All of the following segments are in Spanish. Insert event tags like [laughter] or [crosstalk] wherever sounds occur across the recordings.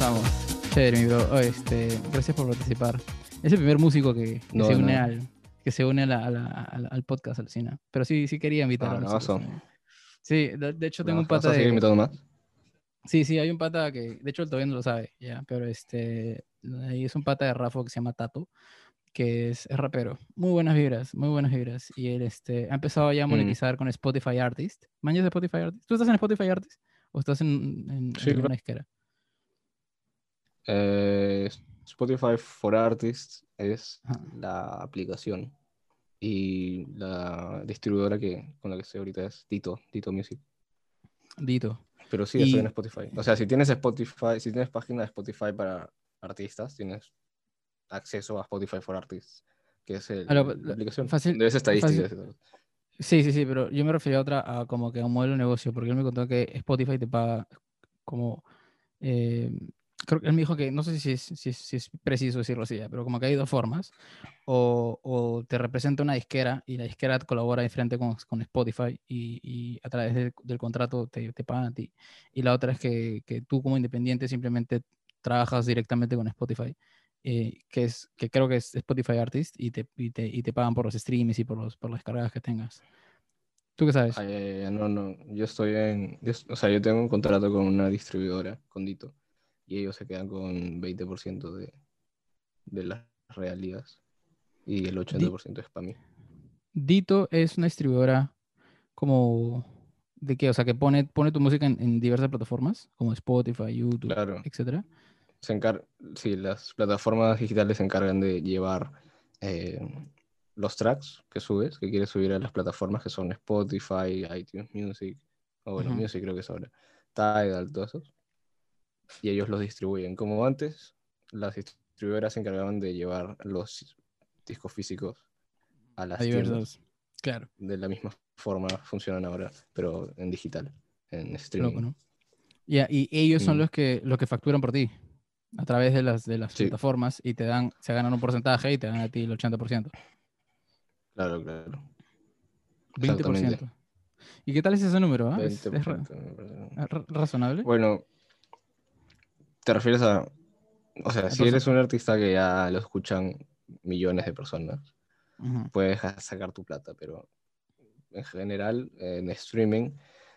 estamos? Chévere, mi bro. Oh, este, gracias por participar. Es el primer músico que, que No, se une no. al que se une a la- a la- al, al podcast Alucina. Pero sí, sí quería invitar Ah, a. Sí, de, de hecho tengo No, un ¿vas pata a seguir de... invitando más? Sí, sí, hay un pata que, de hecho, él todavía no lo sabe, ya, pero este, ahí es un pata de Rafa que se llama Tato, que es, es rapero. Muy buenas vibras, muy buenas vibras. Y él este, ha empezado ya a Mm. monetizar con Spotify Artist. ¿Mañas de Spotify Artist? ¿Tú estás en Spotify Artist? ¿O estás en, en, Sí, en claro. una disquera? Eh, Spotify for Artists es la aplicación y la distribuidora que, con la que estoy ahorita es Dito, Dito Music. Dito. Pero sí, estoy Y- en Spotify. O sea, si tienes Spotify, si tienes página de Spotify para artistas, tienes acceso a Spotify for Artists, que es el- Ah, lo- la aplicación. fácil- de esas estadísticas. Sí, sí, sí, pero yo me refería a otra, a como que a un modelo de negocio, porque él me contó que Spotify te paga como, eh, creo que él me dijo que, no sé si es, si es, si es preciso decirlo así, ya, pero como que hay dos formas, o, o te representa una disquera y la disquera colabora de frente con, con Spotify y, y a través de- del contrato te, te pagan a ti, y la otra es que, que tú como independiente simplemente trabajas directamente con Spotify. eh, que es que creo que es Spotify Artist y te, y te, y te pagan por los streams y por, los, por las descargas que tengas. ¿Tú qué sabes? Ya, ya, ya, no, no. Yo estoy en. yo o sea, yo tengo un contrato con una distribuidora, con Dito, y ellos se quedan con 20% de, de las regalías y el 80% es para mí. Dito es una distribuidora como de qué, o sea, que pone, pone tu música en, en diversas plataformas, como Spotify, YouTube, Claro. etcétera. Se encar sí, las plataformas digitales se encargan de llevar eh, los tracks que subes, que quieres subir a las plataformas que son Spotify, iTunes Music, o bueno. Music creo que es ahora, Tidal, todos esos. Y ellos los distribuyen. Como antes, las distribuidoras se encargaban de llevar los discos físicos a las tiendas. Claro, De la misma forma funcionan ahora, pero en digital, en streaming. loco, ¿no? Ya, y ellos son Mm. los que, los que facturan por ti a través de las, de las Sí. plataformas y te dan, se ganan un porcentaje y te dan a ti el 80%. Claro, claro. 20%. ¿Y qué tal es ese número? ah? ¿Es, es ra- 20%, me parece. ra- razonable? Bueno, te refieres a, o sea, si eres un artista que ya lo escuchan millones de personas, puedes sacar tu plata, pero en general, en streaming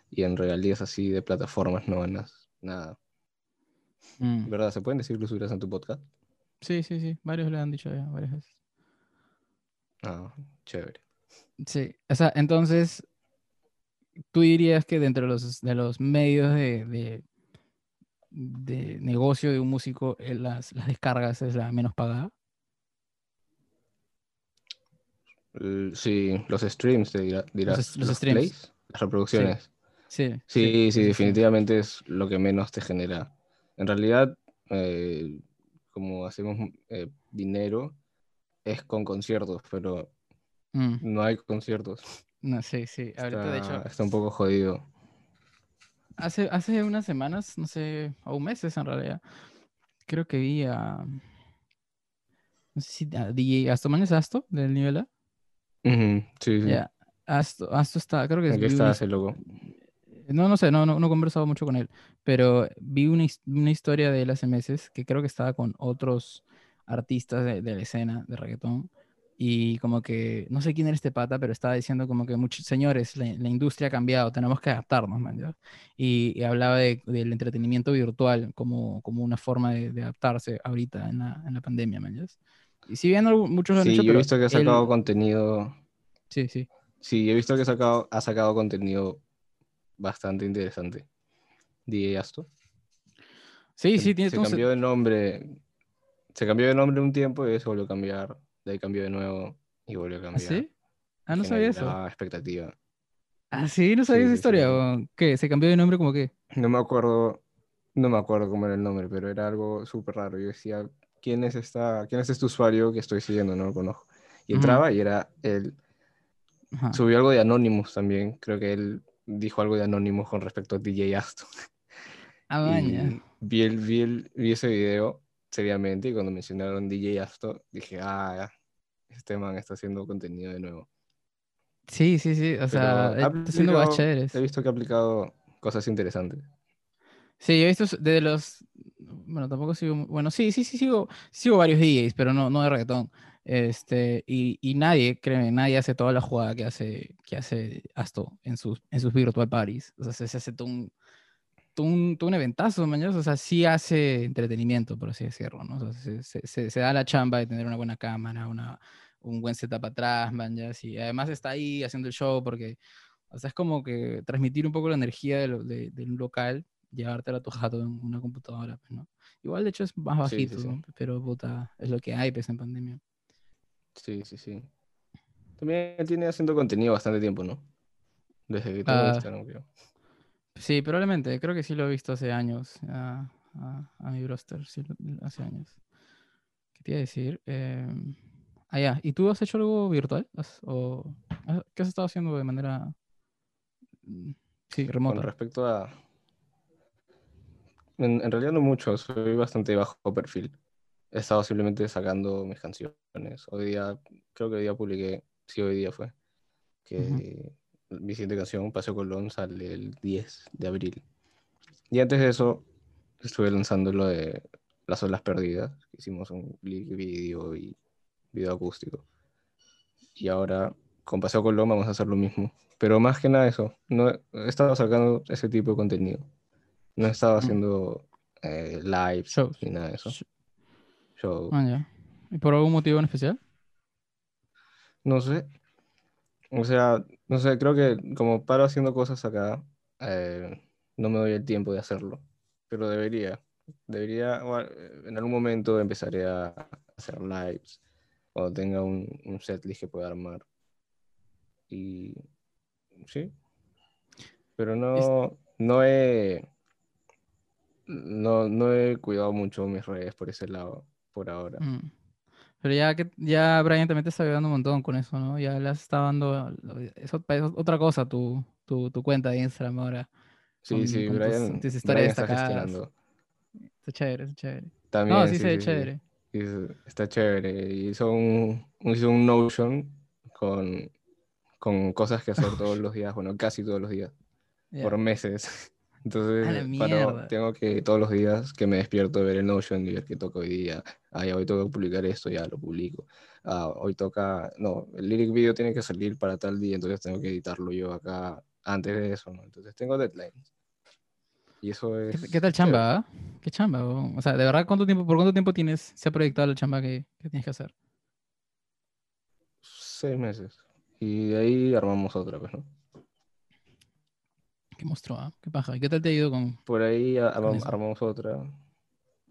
y en regalías así de plataformas no ganas nada. Mm. ¿Verdad? ¿Se pueden decir grosuras en tu podcast? Sí, sí, sí. Varios le han dicho ya, varias veces. Ah, chévere. Sí, o sea, entonces, tú dirías que dentro de los, de los medios de, de, de negocio de un músico, eh, las, las descargas es la menos pagada. Sí, los streams, te dirá- dirás. es- los streams. plays, las reproducciones. Sí, Sí, sí, sí. definitivamente es lo que menos te genera. En realidad, eh, como hacemos eh, dinero, es con conciertos, pero Mm, no hay conciertos. no, sí, sí. Ahorita, de hecho, está un poco jodido. Hace, hace unas semanas, no sé, o meses en realidad, creo que vi a, no sé si a DJ Asto, ¿man es Asto del nivel A? Ujú, sí, sí. Ya, Asto, Asto está, creo que es Aquí está ese loco. No, no sé, no, no, no he conversado mucho con él, pero vi una, una historia de él hace meses que creo que estaba con otros artistas de, de la escena de reggaetón y como que, no sé quién era este pata, pero estaba diciendo como que muchos señores, la, la industria ha cambiado, tenemos que adaptarnos, man. Y, y hablaba de- del entretenimiento virtual como, como una forma de, de adaptarse ahorita en la, en la pandemia, man. Y si bien muchos han Sí, hecho, yo he visto que ha él- sacado contenido. Sí, sí. Sí, he visto que ha sacado, ha sacado contenido bastante interesante. DJ Asto. Sí, Se- sí, tiene se- cambió de nombre. Se cambió de nombre un tiempo y se volvió a cambiar. De ahí cambió de nuevo y volvió a ¿Ah, cambiar. sí? Ah, no sabía eso. expectativa. Ah, sí, no sabía Sí, esa sí, historia. sí. ¿o ¿Qué? ¿Se cambió de nombre como qué? No me acuerdo, no me acuerdo cómo era el nombre, pero era algo súper raro. Yo decía, ¿quién es esta, quién es este usuario que estoy siguiendo? No lo conozco. Y entraba y era él. Subió algo de Anonymous también. Creo que él dijo algo de Anonymous con respecto a DJ Aston. Ah. Y vi, el, vi, el- vi ese video seriamente y cuando mencionaron DJ Aston dije, ah, este man está haciendo contenido de nuevo. Sí, sí, sí. O sea, está haciendo cosas aplicado- chéveres. He visto que ha aplicado cosas interesantes. Sí, yo he visto de los. bueno, tampoco sigo, bueno, sí, sí, sí, sigo, sigo varios DJs, pero no, no de reggaetón. Este, y, y nadie, créeme, nadie hace toda la jugada que hace, que hace Asto en sus, en sus virtual parties. O sea, se, se hace todo un, todo un, todo un eventazo, mañana. O sea, sí hace entretenimiento, por así decirlo, ¿no? O sea, se, se- se- se da la chamba de tener una buena cámara, una, un buen setup atrás, man, ya, y además está ahí haciendo el show porque, o sea, es como que transmitir un poco la energía de, lo- de, de un local, llevártela a tu jato en una computadora, pues, ¿no? Igual, de hecho, es más Sí, sí, bajito, sí. ¿no? pero puta, es lo que hay, pues, en pandemia. Sí, sí, sí. También tiene haciendo contenido bastante tiempo, ¿no? Desde que tengo Ah. Instagram, creo. Sí, probablemente, creo que sí lo he visto hace años, a, a, a mi broster, sí, hace años. ¿Qué te iba a decir? Em, ah, ya, ¿y tú has hecho algo virtual? ¿Has- o, has- ¿Qué has estado haciendo de manera, mm, sí, Con remota? respecto a... En, en realidad no mucho, soy bastante bajo perfil. He estado simplemente sacando mis canciones. Hoy día, creo que hoy día publiqué, sí, hoy día fue, que mi siguiente canción, Paseo Colón, sale el 10 de abril. Y antes de eso, estuve lanzando lo de Las Olas Perdidas. Hicimos un video y video acústico. Y ahora, con Paseo Colón, vamos a hacer lo mismo. Pero más que nada eso, no he estado sacando ese tipo de contenido. No he estado Mm. haciendo eh, lives Shows. ni nada de eso. Sh- Show. Ah, ya. ¿Y por algún motivo en especial? No sé. O sea, no sé, creo que como paro haciendo cosas acá, eh, no me doy el tiempo de hacerlo. Pero debería. Debería, bueno, en algún momento empezaré a hacer lives cuando tenga un, un setlist que pueda armar. Y sí. Pero no, no he no, no he cuidado mucho mis redes por ese lado, por ahora. Mm. Pero ya que ya Brian también te está ayudando un montón con eso, ¿no? Ya le has estado dando, es ot- es otra cosa tu, tu, tu cuenta de Instagram ahora. Sí, con- sí, con tus- Brian, tus historias Brian está. Está chévere, está chévere. También, No, sí, chévere. Sí, es- está chévere. Hizo un, hizo un Notion con, con cosas que hacer [laughs] todos los días, bueno, casi todos los días, por meses. Entonces, paro- tengo que todos los días que me despierto ver el Notion y ver qué toca hoy día. Ah, ya hoy tengo que publicar esto, ya lo publico. Ah, hoy toca, no, el lyric video tiene que salir para tal día, entonces tengo que editarlo yo acá antes de eso, ¿no? Entonces tengo deadlines. Y eso ¿Qué, es... qué tal chévere. chamba? ah? ¿Qué chamba? weón? O sea, de verdad, ¿cuánto tiempo, ¿por cuánto tiempo tienes, se ha proyectado la chamba que, que tienes que hacer? Seis meses. Y de ahí armamos otra, pues, ¿no? ¿Qué mostró? ah? ¿Qué paja? ¿Y qué tal te ha ido con...? Por ahí a- armamos otra.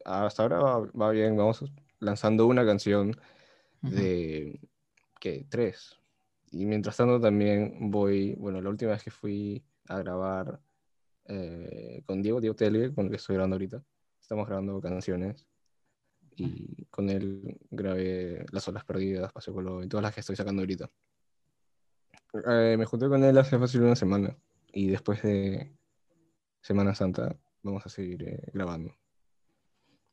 Hasta ahora va, va bien, vamos lanzando una canción de, ¿qué? Tres. Y mientras tanto también voy, bueno, la última vez que fui a grabar eh, con Diego, Diego Tele, con el que estoy grabando ahorita, estamos grabando canciones. Y con él grabé Las Olas Perdidas, Paseo Colón y todas las que estoy sacando ahorita. Eh, me junté con él hace fácil una semana. Y después de Semana Santa vamos a seguir eh, grabando.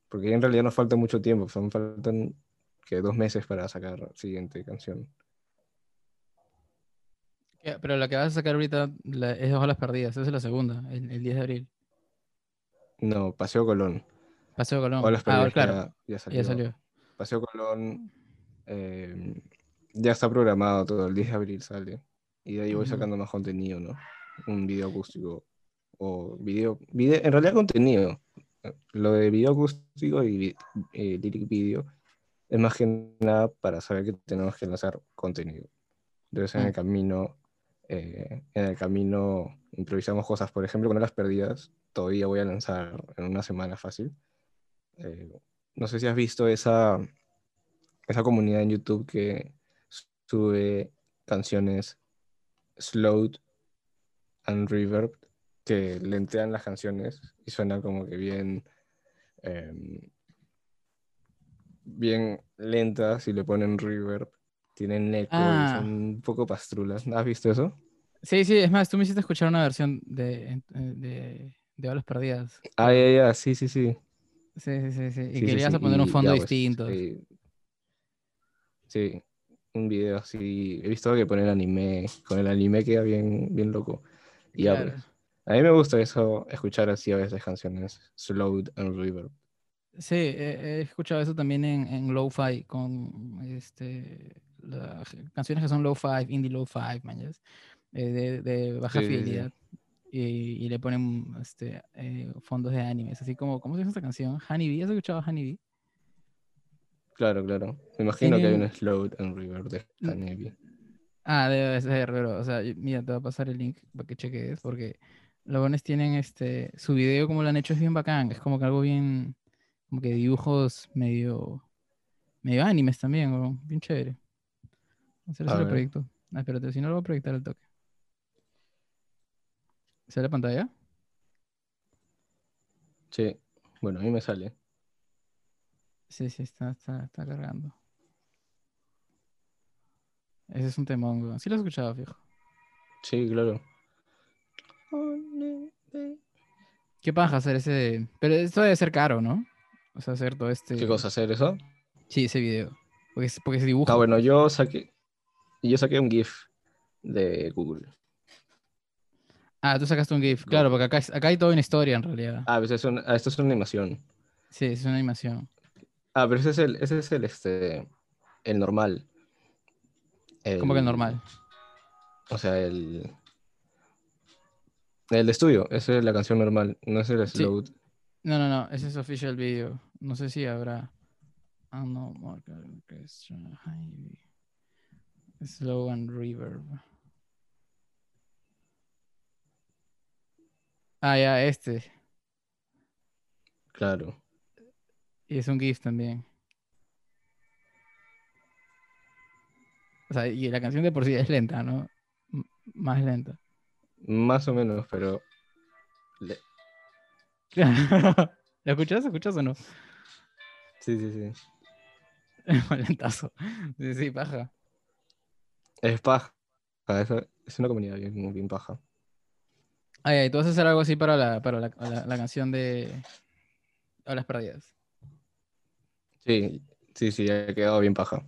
Porque en realidad nos falta mucho tiempo, son faltan que dos meses para sacar la siguiente canción. Pero la que vas a sacar ahorita la- es Ojalá Perdidas, esa es la segunda, el, el 10 de abril. No, Paseo Colón. Paseo Colón. Olas Ah, Perdidas claro, ya, ya ya salió. salió. Paseo Colón eh, ya está programado todo, el 10 de abril sale. Y de ahí voy sacando más contenido, ¿no? Un video acústico. O video, video en realidad contenido. Lo de video acústico y eh, lyric video es más que nada para saber que tenemos que lanzar contenido. Entonces en Mm. el camino, eh, en el camino improvisamos cosas. Por ejemplo, con las perdidas, todavía voy a lanzar en una semana fácil. Eh, no sé si has visto esa, esa comunidad en YouTube que sube canciones slowed and reverb, que lentean las canciones y suena como que bien, em, bien lentas y le ponen reverb, tienen eco Ah. y son un poco pastrulas. ¿Has visto eso? Sí, sí, es más, tú me hiciste escuchar una versión de, eh, de, de Olas Perdidas. Ah, ya, ya, sí, sí, sí. Sí, sí, sí, sí. Y Sí, sí, querías sí, poner un fondo pues, distinto. sí. Sí, un video así. He visto que ponen anime, con el anime queda bien, bien loco. Y Claro. a mí me gusta eso, escuchar así a veces canciones slowed and reverb. Sí, he, he escuchado eso también en, en Lo-Fi, con este, canciones que son Lo-Fi, indie Lo-Fi, eh, de, de baja Sí, sí, sí. fidelidad. Y, y le ponen este, eh, fondos de animes, así como, ¿cómo se llama esta canción? Honeybee, ¿has escuchado Honeybee? Claro, claro. Me imagino que hay un slow and river de. Honeybee. Ah, debe ser, pero, o sea, mira, te voy a pasar el link para que cheques, porque los buenos tienen este, su video como lo han hecho es bien bacán, es como que algo bien, como que dibujos medio, medio animes también, weón, bien chévere. Hacer ver. proyecto. Ah, espérate, si no lo voy a proyectar al toque. ¿Sale la pantalla? Sí. Bueno, a mí me sale. Sí, sí, está, está, está cargando. Ese es un temón, weón. Sí lo has escuchado, fijo. Sí, claro. ¿Qué paja hacer ese? Pero esto debe ser caro, ¿no? O sea, hacer todo este... ¿Qué cosa hacer eso? Sí, ese video. Porque, es- porque se dibuja. Ah, bueno, yo saqué. Yo saqué un GIF de Google. Ah, tú sacaste un GIF. Claro, porque acá, es- acá hay toda una historia en realidad. Ah, pues es una- ah, esto es una animación. Sí, es una animación. Ah, pero ese es el, ese es el, este, el normal. ¿Cómo que el El- normal? O sea, el. El de estudio, esa es la canción normal, no es el slow. No, no, no. Ese es official video. No sé si habrá. Ah, no. Slow and reverb. Ah, ya, este. Claro. Y es un GIF también. O sea, y la canción de por sí es lenta, ¿no? M- más lenta. Más o menos, pero. le- [laughs] ¿La escuchas? ¿Escuchas o no? Sí, sí, sí. Lentazo. Sí, sí, paja. Es paja. Es, es una comunidad bien, bien paja. Ay, ay, tú vas a hacer algo así para la, para la, la- la canción de Olas Perdidas. Sí, sí, sí, ha quedado bien paja.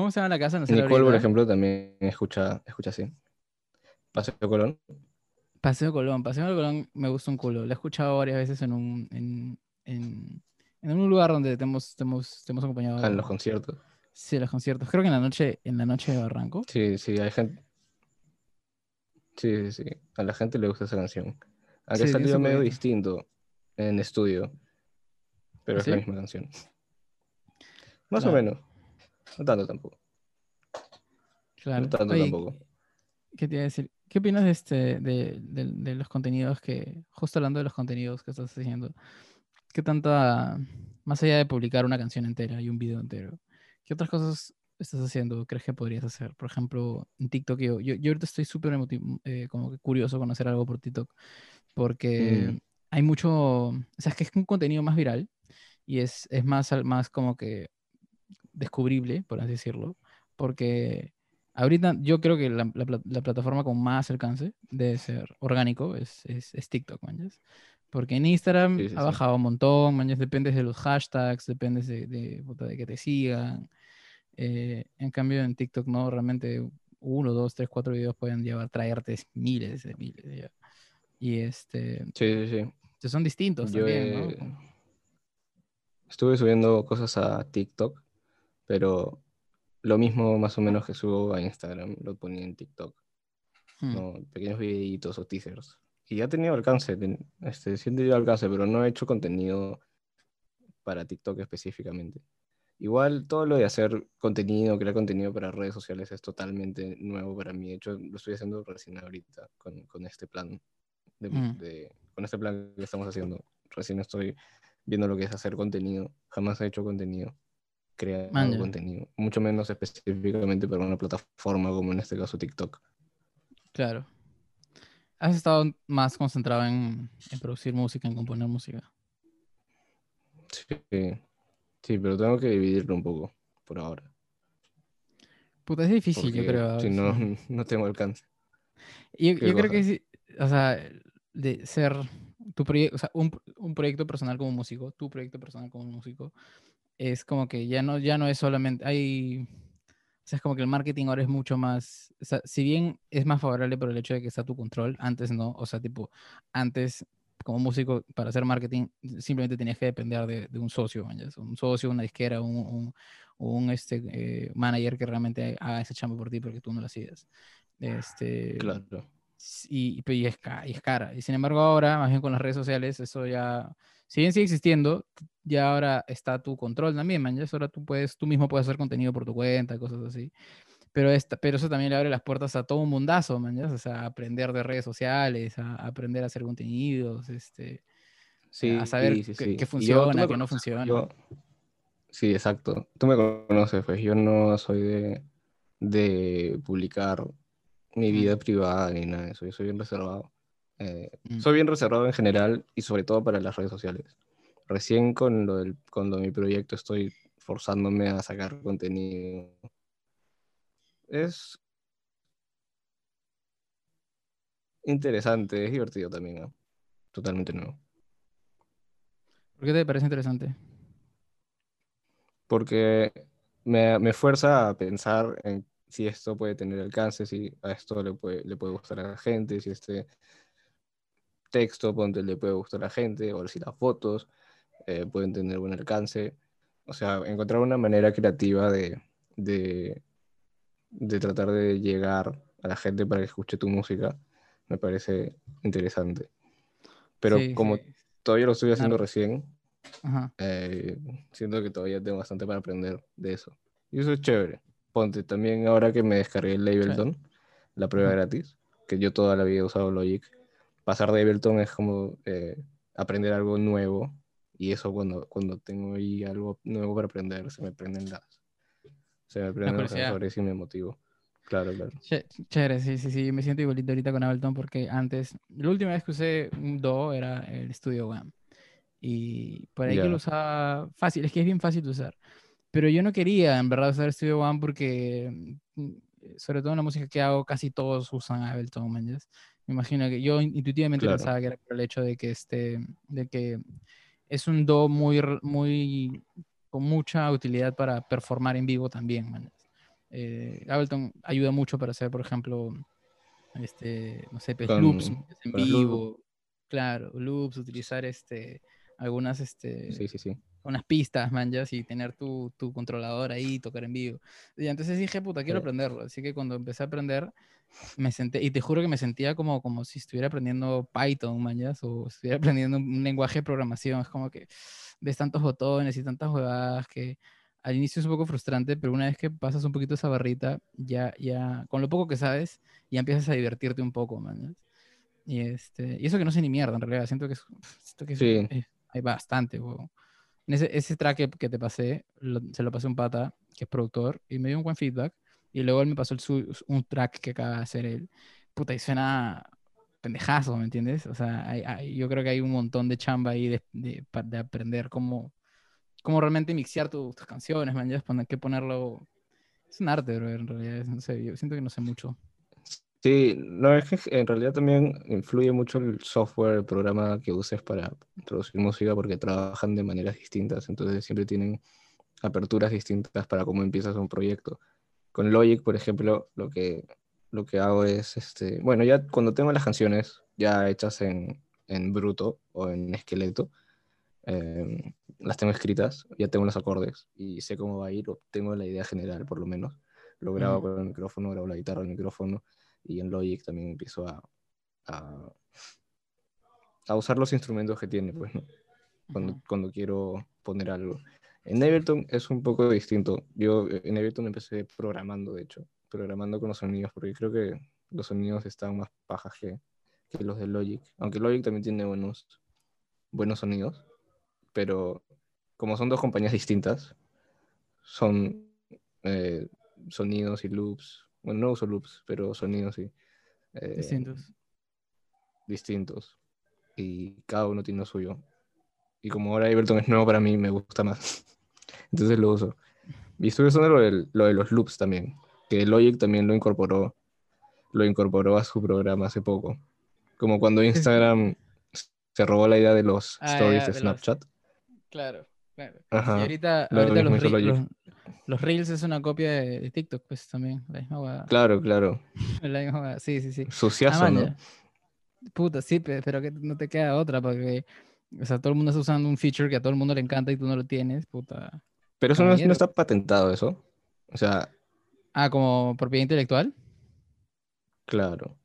¿Cómo se llama la casa? No sé la Nicole, por ejemplo, también escucha, escucha así. Paseo Colón. Paseo Colón. Paseo Colón me gusta un culo. Lo he escuchado varias veces en un, en, en, en un lugar donde te hemos, te hemos, te hemos acompañado. Ah, en los conciertos. Sí, los conciertos. Creo que en la noche, en la noche de Barranco. Sí, sí, hay gente. Sí, sí, sí. A la gente le gusta esa canción. Aunque Sí, salió medio distinto en estudio. Pero ¿Ah, es la misma canción. Más o menos. No tanto tampoco. Claro. No tanto Oye, tampoco. ¿Qué te iba a decir? ¿Qué opinas de, este, de, de- de los contenidos que, justo hablando de los contenidos que estás haciendo, qué tanta, más allá de publicar una canción entera y un video entero, qué otras cosas estás haciendo, crees que podrías hacer? Por ejemplo, en TikTok, yo, yo, yo ahorita estoy súper eh, como que curioso con hacer algo por TikTok, porque Mm. hay mucho, o sea, es que es un contenido más viral y es, es más, más como que descubrible, por así decirlo, porque ahorita yo creo que la, la pla- la plataforma con más alcance debe ser orgánico, es, es, es TikTok, mañas. Porque en Instagram Sí, sí, ha sí. bajado un montón, mañas, dependes de los hashtags, dependes de, de, de que te sigan. Eh, en cambio en TikTok no, realmente uno, dos, tres, cuatro videos pueden llevar, traerte miles de miles. ya. Y este, Sí, sí, sí. son distintos Yo también, ¿no? he- Estuve subiendo cosas a TikTok, pero lo mismo más o menos que subo a Instagram, lo ponía en TikTok. Hmm. ¿no? Pequeños videitos o teasers. Y ya ha tenido alcance, este, sí he tenido alcance, pero no he hecho contenido para TikTok específicamente. Igual todo lo de hacer contenido, crear contenido para redes sociales es totalmente nuevo para mí. De hecho, lo estoy haciendo recién ahorita con, con este plan. de- Mm. de- con este plan que estamos haciendo. Recién estoy viendo lo que es hacer contenido. Jamás he hecho contenido, crear Man, contenido. Mucho menos específicamente para una plataforma como en este caso TikTok. Claro. ¿Has estado más concentrado en, en producir música, en componer música? Sí, sí, pero tengo que dividirlo un poco por ahora. Puta, es difícil, yo creo. Si no, [laughs] no tengo alcance. Yo, ¿Qué yo creo que sí, o sea, de ser tu proyecto, o sea, un, un proyecto personal como músico, tu proyecto personal como músico, es como que ya no, ya no es solamente, hay, o sea, es como que el marketing ahora es mucho más, o sea, si bien es más favorable por el hecho de que está a tu control, antes no, o sea, tipo, antes como músico, para hacer marketing, simplemente tenías que depender de, de un socio, un socio, una disquera, un, un, un, este, eh, manager que realmente haga ese chamba por ti porque tú no lo hacías. Este, Claro. y, y es, y es cara. Y sin embargo ahora, más bien con las redes sociales, eso ya, si bien sigue existiendo, ya ahora está tu control también, man. Ya ahora tú puedes, tú mismo puedes hacer contenido por tu cuenta, cosas así. Pero, esta, pero eso también le abre las puertas a todo un mundazo, man. ya, O sea, a aprender de redes sociales, a, a aprender a hacer contenidos, este, Sí, a saber sí, qué, sí. qué funciona, qué no funciona. Yo, sí, exacto. Tú me conoces, pues yo no soy de, de publicar mi vida privada ni nada de eso. Yo soy bien reservado. Eh, Mm. soy bien reservado en general y sobre todo para las redes sociales. Recién con lo del, con lo de mi proyecto estoy forzándome a sacar contenido. Es interesante, es divertido también, ¿no? Totalmente nuevo. ¿Por qué te parece interesante? porque me, me fuerza a pensar en si esto puede tener alcance, si a esto le puede, le puede gustar a la gente, si este texto ponte, le puede gustar a la gente, o si las fotos eh, pueden tener buen alcance. O sea, encontrar una manera creativa de, de, de tratar de llegar a la gente para que escuche tu música me parece interesante. Pero Sí, como sí. todavía lo estoy haciendo Claro. recién, Ajá. eh, siento que todavía tengo bastante para aprender de eso. Y eso es chévere. Ponte también ahora que me descargué el Ableton, la prueba gratis, que yo toda la vida he usado Logic. Pasar de Ableton es como eh, aprender algo nuevo. Y eso cuando, cuando tengo ahí algo nuevo para aprender, se me prenden las... Se me prenden los sensores y me motivo. Claro, claro. Ché- Chévere, sí, sí, sí, me siento igualito ahorita con Ableton porque antes, la última vez que usé un Do era el Studio One. Y por ahí que Ya. lo usaba fácil, es que es bien fácil de usar. Pero yo no quería en verdad usar Studio One porque, mm, sobre todo en la música que hago, casi todos usan Ableton, ¿me entiendes? Me imagino que yo in- intuitivamente Claro. pensaba que era por el hecho de que, este, de que es un Do muy, muy, con mucha utilidad para performar en vivo también, ¿me entiendes? Eh, Ableton ayuda mucho para hacer, por ejemplo, este, no sé, pues, Con- loops en vivo, claro, loops, utilizar este, algunas, este, Sí, sí, sí. unas pistas, man, ya, y tener tu, tu controlador ahí, tocar en vivo. Y entonces dije, puta, quiero aprenderlo. Así que cuando empecé a aprender, me senté, y te juro que me sentía como, como si estuviera aprendiendo Python, ya, o estuviera aprendiendo un, lenguaje de programación. Es como que ves tantos botones y tantas huevadas que al inicio es un poco frustrante, pero una vez que pasas un poquito esa barrita, ya, ya, con lo poco que sabes, ya empiezas a divertirte un poco, ya. Y, este, y eso que no sé ni mierda, en realidad. Siento que, es, siento que es- Sí. es- hay bastante, huevón. En ese, ese track que, que te pasé, lo- se lo pasé a un pata, que es productor, y me dio un buen feedback. Y luego él me pasó el su- un track que acaba de hacer él. Puta, y suena pendejazo, ¿me entiendes? O sea, hay- hay- yo creo que hay un montón de chamba ahí de, de, de aprender cómo, cómo realmente mixear tu- tus canciones, man. Ya que ponerlo. Es un arte, bro, en realidad. No sé, yo siento que no sé mucho. Sí, no es que en realidad también influye mucho el software, el programa que uses para producir música porque trabajan de maneras distintas, entonces siempre tienen aperturas distintas para cómo empiezas un proyecto. Con Logic, por ejemplo, lo que, lo que hago es, este, bueno, ya cuando tengo las canciones ya hechas en, en bruto o en esqueleto, eh, las tengo escritas, ya tengo los acordes y sé cómo va a ir, o tengo la idea general por lo menos. Lo grabo Ujú. con el micrófono, grabo la guitarra, el micrófono y en Logic también empiezo a, a, a usar los instrumentos que tiene, pues, ¿no? cuando, Ujú. cuando quiero poner algo. En Ableton es un poco distinto. Yo eh, en Ableton empecé programando, de hecho, programando con los sonidos, porque creo que los sonidos están más pajas que, que los de Logic. Aunque Logic también tiene buenos, buenos sonidos, pero como son dos compañías distintas, son eh, sonidos y loops. Bueno, no uso loops, pero sonidos y eh, Distintos. distintos. Y cada uno tiene lo suyo. Y como ahora Ableton es nuevo para mí, me gusta más. [laughs] Entonces lo uso. Y estoy usando lo, del- lo de los loops también. Que Logic también lo incorporó. Lo incorporó a su programa hace poco. Como cuando [laughs] Instagram se robó la idea de los Ah, stories ya, de de los- Snapchat. Claro, claro. Ajá. Y ahorita, lo ahorita los, re- los, los Reels es una copia de, de TikTok, pues también. La misma. Claro, claro. [laughs] La misma Sí, sí, sí. Ah, Suciazo, man, ¿no? Puta, sí, pe- pero que no te queda otra porque, o sea, todo el mundo está usando un feature que a todo el mundo le encanta y tú no lo tienes, puta. Pero eso no, está patentado, eso. O sea, Ah, como propiedad intelectual. claro.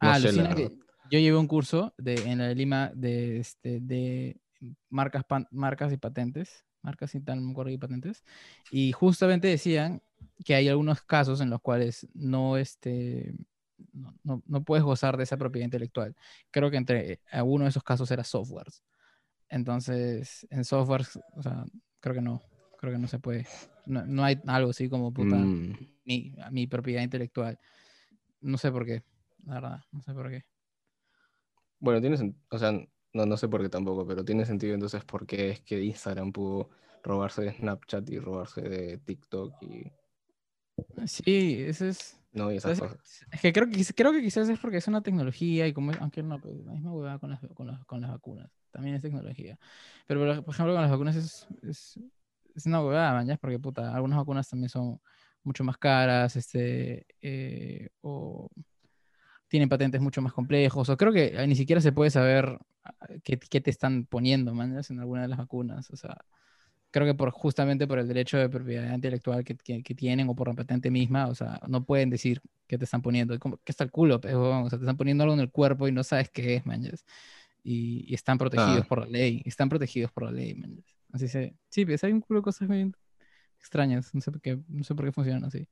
No Ah, la que yo llevé un curso de, en la de Lima de, este, de marcas, pan- marcas y patentes, marcas y tal, no me acuerdo, y patentes, y justamente decían que hay algunos casos en los cuales no, este, no, no- no puedes gozar de esa propiedad intelectual. Creo que entre eh, uno de esos casos era softwares. Entonces, en softwares, o sea, creo que no, creo que no se puede. No, no hay algo así como puta Mm, mi, mi propiedad intelectual. No sé por qué, la verdad, no sé por qué. Bueno, tiene sen- o sea, no, no sé por qué tampoco, pero tiene sentido entonces por qué es que Instagram pudo robarse de Snapchat y robarse de TikTok y Sí, eso es. No y esas. Es que creo que, creo que quizás es porque es una tecnología y como, es- aunque no, pues, la misma huevada con las, con las, con las vacunas. También es tecnología. Pero, por ejemplo, con las vacunas es, es, es una huevada, ya, porque puta, algunas vacunas también son mucho más caras, este, eh, o tienen patentes mucho más complejos, o creo que eh, ni siquiera se puede saber ah, qué, qué te están poniendo, ya, en alguna de las vacunas. O sea, creo que por justamente por el derecho de propiedad intelectual que, que- que tienen o por la patente misma, o sea, no pueden decir qué te están poniendo. Como, ¿Qué está el culo? O sea, te están poniendo algo en el cuerpo y no sabes qué es, manches. Y, y están protegidos Ah. por la ley. Están protegidos por la ley, manches. Así se... Sí, pues hay un culo de cosas muy extrañas. No sé por qué, no sé por qué funcionan así.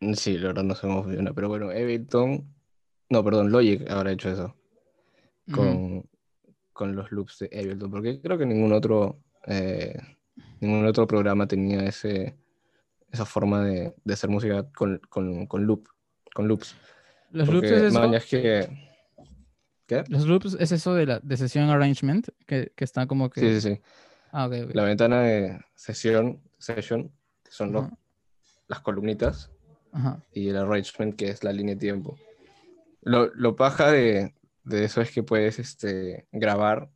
Mm, Sí, la verdad no sé cómo funciona, pero bueno, Ableton, no, perdón, Logic habrá hecho eso con, con los loops de Ableton, porque creo que ningún otro, eh, ningún otro programa tenía ese, esa forma de, de hacer música con, con, con loop, con loops. Los loops Porque, es eso. es que... ¿Qué? Los loops es eso de la de sesión arrangement, que, que está como que... Sí, sí, sí. Ah, ok, ok. La ventana de sesión, session, que son los- las columnitas, y el arrangement, que es la línea de tiempo. Lo, lo paja de, de eso es que puedes este, grabar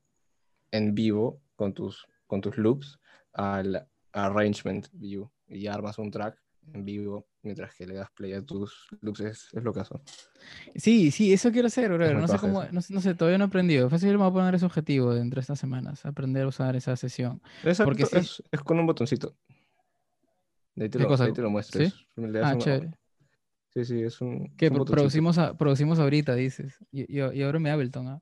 en vivo con tus, con tus loops al arrangement view y armas un track en vivo mientras que le das play a tus loops. Es, es lo caso. Sí, sí, eso quiero hacer, muy No sé cómo, no, sé- no sé, todavía no he aprendido. Fácil me voy a poner ese objetivo dentro de estas semanas, aprender a usar esa sesión. Exacto, Porque sí. es, es con un botoncito. De ahí te ¿Qué lo, cosa? ahí te lo muestro. ¿Sí? Ah, una-. Sí, sí, es un, Que producimos, a- producimos ahorita, dices. Y, y, y ahora me Ableton, ¿ah?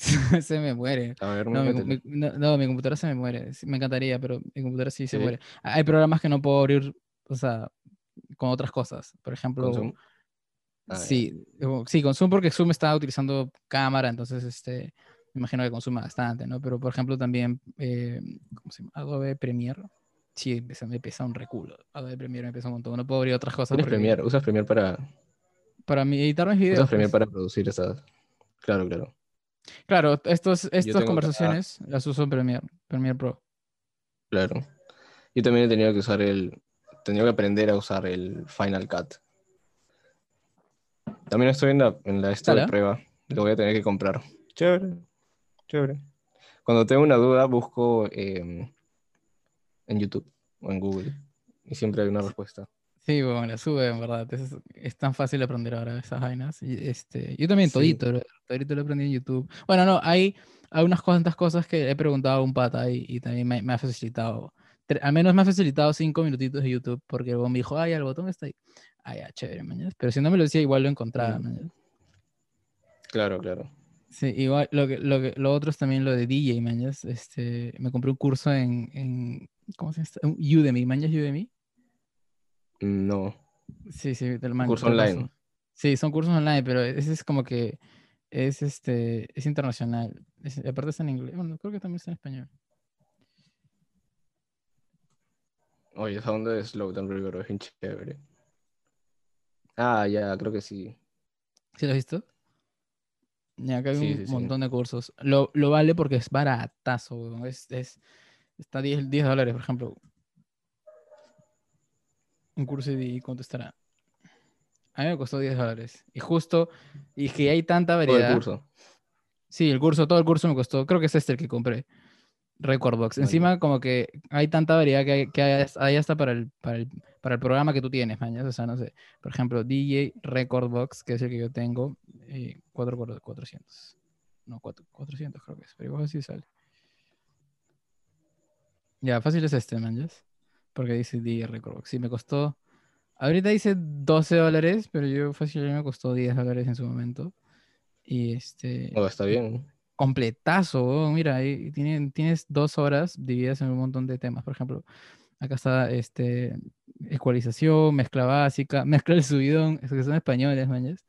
[laughs] se me muere. A ver, No mi, no, no, mi computadora se me muere. Me encantaría, pero mi computadora sí se muere. Hay programas que no puedo abrir, o sea, con otras cosas. Por ejemplo, Con Zoom. Ah. Sí, sí, con Zoom porque Zoom está utilizando cámara, entonces este, me imagino que consume bastante, ¿no? Pero por ejemplo también, eh, ¿cómo se llama? Adobe Premiere. Sí, me pesa- un reculo. Adobe Premiere me pesa un montón. No puedo abrir otras cosas porque Premiere, usas Premiere para, para mi, editar mis videos. usas Premiere pues. para producir esas. Claro, claro. Claro, estos, estas acá- conversaciones las uso en Premiere, Premiere Pro. Claro. Yo también he tenido que usar el. Tenido que aprender a usar el Final Cut. También estoy en la, en la esta de prueba. Lo voy a tener que comprar. Chévere. Chévere. Cuando tengo una duda, busco em, en YouTube o en Google. Y siempre hay una respuesta. Sí, bueno, la sube, en verdad. Es, es tan fácil aprender ahora esas vainas. Y, este, yo también Sí. todito, bro, todito lo aprendí en YouTube. Bueno, no, hay, hay unas cuantas cosas que he preguntado a un pata y, y también me, me ha facilitado. tre- Al menos me ha facilitado cinco minutitos de YouTube porque luego me dijo, ay, el botón está ahí. Ah, ya, chévere, mañana. Pero si no me lo decía, igual lo encontraba, Mm. mañas. Claro, claro. Sí, igual lo, que, lo, que, lo otro es también lo de DJ, mañas. Este, me compré un curso en, en ¿cómo se llama? Udemy, mañas Udemy. No. Sí, sí, del man- curso online. curso. Sí, son cursos online, pero ese es como que es este es internacional. Es- aparte está en inglés. Bueno, creo que también está en español. Oye, esa onda de Slowdown River es bien chévere. Ah, ya, creo que sí. ¿Sí lo has visto? Ya acá hay Sí, un sí, sí. montón de cursos. Lo, lo vale porque es baratazo, weón. Es, es, está 10, 10 dólares, por ejemplo. Un curso de ¿cuánto estará? A mí me costó 10 dólares. Y justo, y que hay tanta Todo el variedad. curso. Sí, el curso, todo el curso me costó, creo que es este el que compré. Recordbox. Vale. Encima, como que hay tanta variedad que hay, que hay, hasta- para el, para, el, para el programa que tú tienes, mañana. O sea, no sé. Por ejemplo, DJ Recordbox, que es el que yo tengo. eh, 4, 400. No, 4, 400 creo que es, pero igual así sale. Ya, fácil es este, man, ¿yes? Porque dice DR Croc. Sí, me costó. Ahorita dice 12 dólares, pero yo fácil me costó 10 dólares en su momento. Y este. Oh, está bien. Completazo, weón, mira, ahí tiene- tienes dos horas divididas en un montón de temas. Por ejemplo, acá está este, ecualización, mezcla básica, [laughs] mezcla el subidón, es que son españoles, mañas.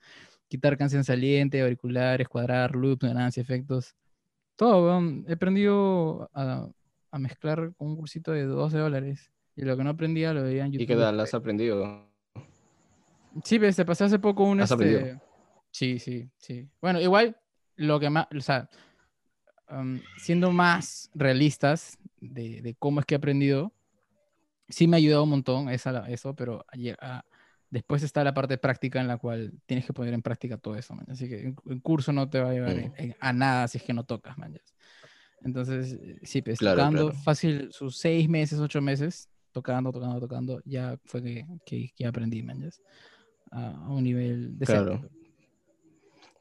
Quitar canción saliente, auriculares, cuadrar, loop, ganancia, efectos. Todo, weón. He aprendido a, a mezclar con un cursito de 12 dólares. Y lo que no aprendía lo veía en YouTube. ¿Y qué tal? ¿Has aprendido? Sí, ves, te pasé hace poco un ¿Has este... aprendido? Sí, sí, sí. Bueno, igual lo que más, o sea, um, siendo más realistas de, de cómo es que he aprendido, sí me ha ayudado un montón esa, eso, pero lle- a- después está la parte práctica en la cual tienes que poner en práctica todo eso, man. Así que el curso no te va a llevar Mm. en- a nada si es que no tocas, man. Entonces, eh, sí, pues Claro, tocando claro. fácil sus seis meses, ocho meses, tocando, tocando, tocando, ya fue que, que, que aprendí, man. A, a un nivel de Claro.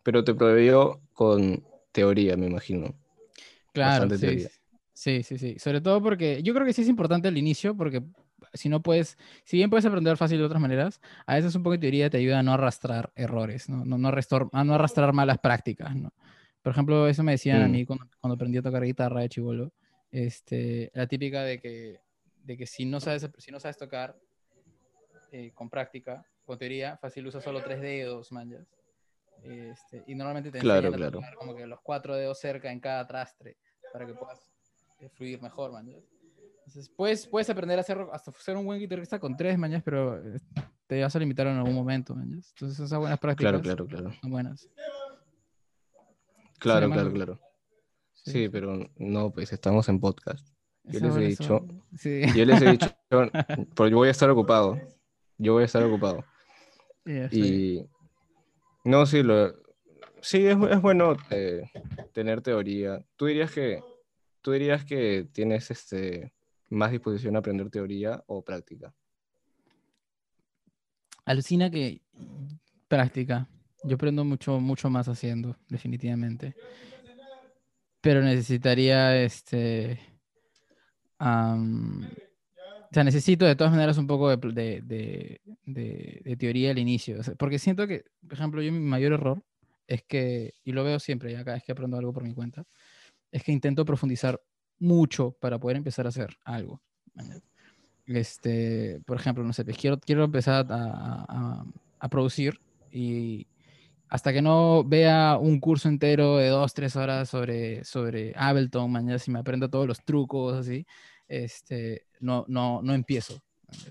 Pero te prohibió con teoría, me imagino. Claro, sí, teoría. sí, sí, sí. Sobre todo porque yo creo que sí es importante al inicio, porque si no puedes, si bien puedes aprender fácil de otras maneras, a veces un poco de teoría te ayuda a no arrastrar errores, no, no, no, a no arrastrar malas prácticas, ¿no? Por ejemplo, eso me decían a Mm. mí cuando, cuando aprendí a tocar guitarra de chivolo, este, la típica de que, de que si no sabes, si no sabes tocar eh, con práctica, con teoría, fácil usas solo tres dedos, manjas. Este, y normalmente te Claro, enseñan a claro. tocar como que los cuatro dedos cerca en cada trastre para que puedas eh, fluir mejor, manjas. Entonces, puedes, puedes aprender a hacer hasta ser un buen guitarrista con tres mañas, pero eh, te vas a limitar en algún momento, mañas. Entonces, esas buenas prácticas Claro, claro, claro. son buenas. Claro, claro, claro. Sí, pero no, pues estamos en podcast. yo les he dicho- Sí. Yo les he dicho, [laughs] pero yo voy a estar ocupado. Yo voy a estar ocupado. Y no, sí, lo, sí es bueno eh, tener teoría. ¿Tú dirías que tú dirías que tienes este más disposición a aprender teoría o práctica? Alucina que práctica. Yo aprendo mucho, mucho más haciendo, definitivamente. Pero necesitaría este. Am, o sea, necesito de todas maneras un poco de, de- de- de- teoría al inicio. o sea, porque siento que, por ejemplo, yo mi mayor error es que, y lo veo siempre, ya cada vez que aprendo algo por mi cuenta, es que intento profundizar mucho para poder empezar a hacer algo. Este, por ejemplo, no sé, pues quiero, quiero empezar a- a- a producir y hasta que no vea un curso entero de dos, tres horas sobre, sobre Ableton, mañana si me aprendo todos los trucos, así, este, no, no, no empiezo.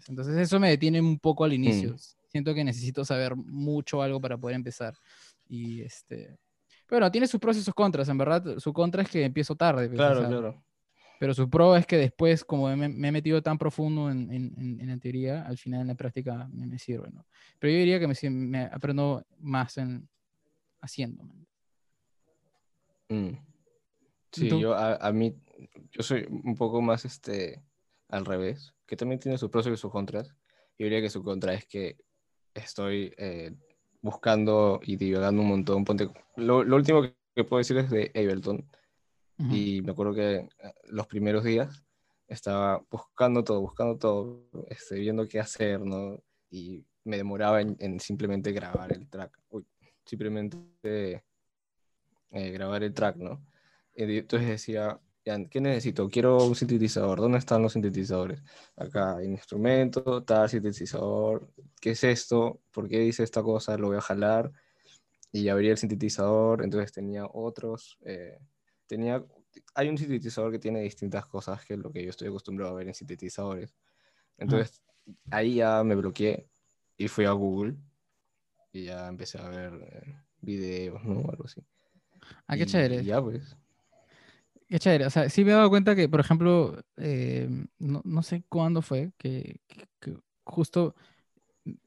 Entonces eso me detiene un poco al inicio. Siento que necesito saber mucho algo para poder empezar. Y este, bueno, tiene sus pros y sus contras, en verdad. Su contra es que empiezo tarde. pues, Claro, claro. pero su pro es que después, como me, me he metido tan profundo en, en- en- la teoría, al final en la práctica me, me sirve, ¿no? Pero yo diría que me, me aprendo más en haciendo. Mm. Sí, yo a, a mí, yo soy un poco más este al revés, que también tiene sus pros y sus contras. Yo diría que su contra es que estoy eh, buscando y divagando un montón. Ponte, lo, lo último que, puedo decir es de Ableton. Ujú. Y me acuerdo que eh, los primeros días estaba buscando todo, buscando todo, este, viendo qué hacer, ¿no? Y me demoraba en, en simplemente grabar el track. Uy, simplemente eh, grabar el track, ¿no? Entonces decía, ya, ¿qué necesito? Quiero un sintetizador. ¿Dónde están los sintetizadores? Acá hay un instrumento, tal sintetizador. ¿Qué es esto? ¿Por qué dice esta cosa? Lo voy a jalar. Y abría el sintetizador. Entonces tenía otros. eh, tenía, hay un sintetizador que tiene distintas cosas que lo que yo estoy acostumbrado a ver en sintetizadores. Entonces ahí ya me bloqueé y fui a Google y ya empecé a ver eh, videos, ¿no? Algo así. Ah, qué Y chévere. Ya pues. Qué chévere. O sea, sí me he dado cuenta que, por ejemplo, eh, no, no sé cuándo fue, que, que- que justo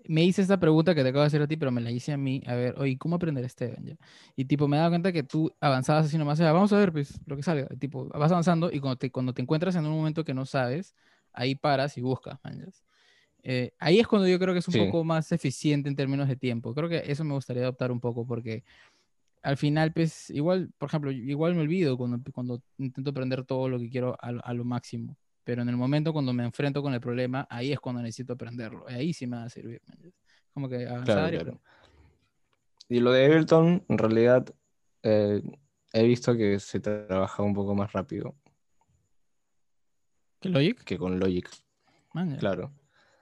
me hice esta pregunta que te acabo de hacer a ti, pero me la hice a mí. A ver, oye, ¿cómo aprender Esteban? ya? Y tipo, me he dado cuenta que tú avanzabas así nomás, "Ah, vamos a ver, pues, lo que salga. Tipo, vas avanzando y cuando te, cuando te encuentras en un momento que no sabes, ahí paras y buscas, man, ya. Eh, ahí es cuando yo creo que es un Sí. poco más eficiente en términos de tiempo. Creo que eso me gustaría adoptar un poco porque al final, pues, igual, por ejemplo, igual me olvido cuando, cuando intento aprender todo lo que quiero a, a lo máximo. Pero en el momento cuando me enfrento con el problema, ahí es cuando necesito aprenderlo. Ahí sí me va a servir. Como que avanzar. Claro, claro. Y lo de Ableton, en realidad, eh, he visto que se trabaja un poco más rápido. ¿Que Logic? Que con Logic. Claro.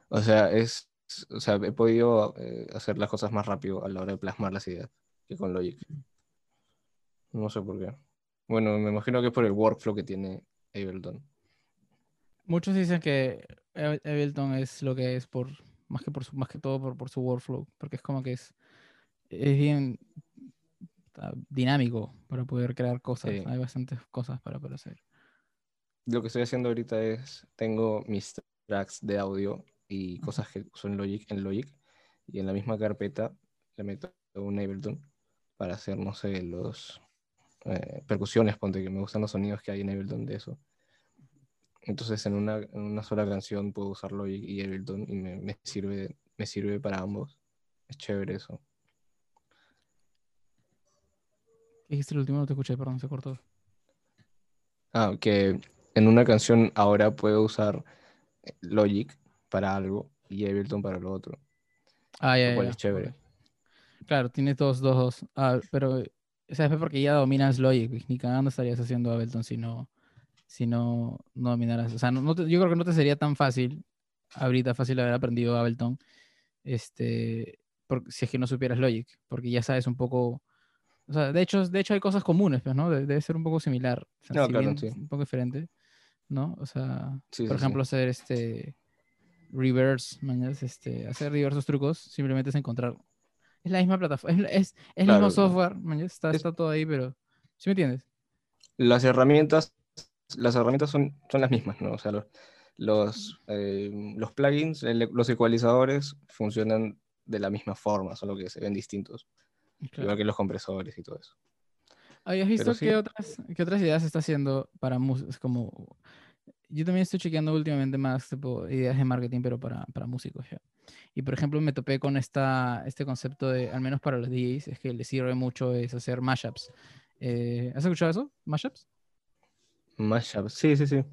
O sea, es, o sea, he podido eh, hacer las cosas más rápido a la hora de plasmar las ideas que con Logic. No sé por qué. Bueno, me imagino que es por el workflow que tiene Ableton. Muchos dicen que Ableton es lo que es por más que por su, más que todo por, por su workflow, porque es como que es, es bien dinámico para poder crear cosas. Hay bastantes cosas para poder hacer. Lo que estoy haciendo ahorita es, tengo mis tracks de audio y cosas que son Logic en Logic, y en la misma carpeta le meto un Ableton para hacer, no sé, los eh, percusiones, ponte que me gustan los sonidos que hay en Ableton de eso. Entonces en una, en una sola canción puedo usar Logic y Ableton y me, me, sirve, me sirve para ambos. Es chévere eso. ¿Qué dijiste el último? No te escuché, perdón, se cortó. Ah, que en una canción ahora puedo usar Logic para algo y Ableton para lo otro. Ah, ya, ya. es chévere. Claro, tienes dos, dos, dos. Ah, pero, ¿sabes? Porque ya dominas Logic, ni cagando estarías haciendo Ableton si no si no, no dominaras. O sea, no, yo creo que no te sería tan fácil, ahorita fácil haber aprendido Ableton, este, si es que no supieras Logic, porque ya sabes un poco, o sea, de hecho, de hecho hay cosas comunes, pues, ¿no? debe ser un poco similar, no, claro, sí. un poco diferente, ¿no? O sea, por ejemplo, hacer este reverse, este, hacer diversos trucos, simplemente es encontrar, es la misma plataforma, es, el mismo software, está, está todo ahí, pero, ¿sí me entiendes? Las herramientas las herramientas son, son las mismas, ¿no? O sea, los, los, eh, los plugins, los ecualizadores funcionan de la misma forma, solo que se ven distintos. Igual que los compresores y todo eso. ¿Habías visto qué, otras, qué otras ideas está haciendo para músicos? Como... Yo también estoy chequeando últimamente más tipo, ideas de marketing, pero para, para músicos ya. Y por ejemplo, me topé con esta, este concepto de, al menos para los DJs, es que les sirve mucho es hacer mashups. Eh, ¿Has escuchado eso? ¿Mashups? Mashup, sí, sí, sí.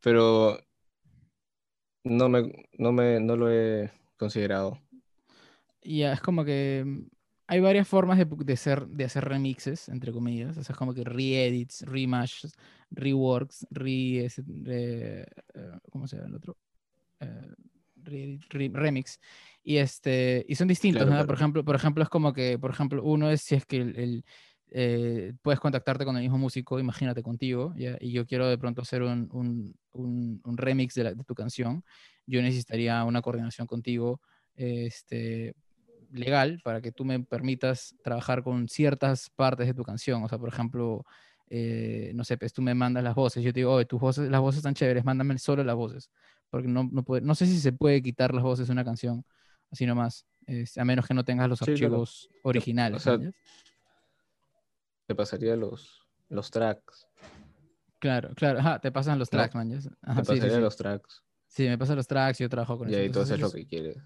Pero no me, no me, no lo he considerado. Ya, es como que mm, hay varias formas de, de, ser, de hacer remixes, entre comillas. O sea, es como que re-edits, remashes, reworks, re, re, eh, ¿cómo se llama el otro? Eh, re, remix. Y, este, y son distintos, ¿no? Por, ejemplo, por ejemplo, es como que, por ejemplo, uno es si es que el eh, puedes contactarte con el mismo músico, imagínate contigo, y yo quiero de pronto hacer un, un, un, remix de, de, tu canción, yo necesitaría una coordinación contigo este, legal para que tú me permitas trabajar con ciertas partes de tu canción. O sea, por ejemplo, eh, no sé, pues tú me mandas las voces, yo te digo, oye, tus voces, las voces están chéveres, mándame solo las voces, porque no, no, puede, no sé si se puede quitar las voces de una canción, así nomás, a menos que no tengas los archivos originales. O sea, te pasaría los, los tracks. Claro, claro, ajá, te pasan los tracks, man. te pasaría los tracks. Sí, me pasan los tracks, yo trabajo con y eso. Y ahí tú haces lo que quieres.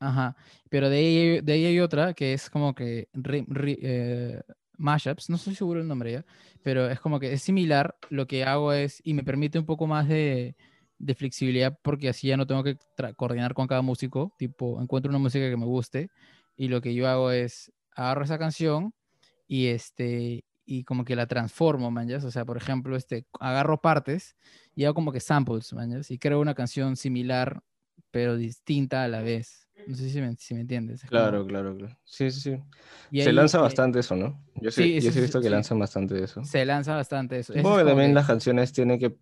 Ajá, pero de ahí, de ahí hay otra que es como que eh, mashups, no estoy seguro el nombre ya, pero es como que es similar, lo que hago es, y me permite un poco más de, de flexibilidad porque así ya no tengo que coordinar con cada músico, tipo, encuentro una música que me guste y lo que yo hago es agarro esa canción y este y como que la transformo, man, O sea, por ejemplo, este, agarro partes y hago como que samples, man, y creo una canción similar, pero distinta a la vez. No sé si me, si me entiendes. claro, claro, claro. Sí, sí, sí. se lanza bastante eso, ¿no? Yo sí, yo he visto que lanzan bastante eso. Se lanza bastante eso. Supongo que también las canciones tienen que,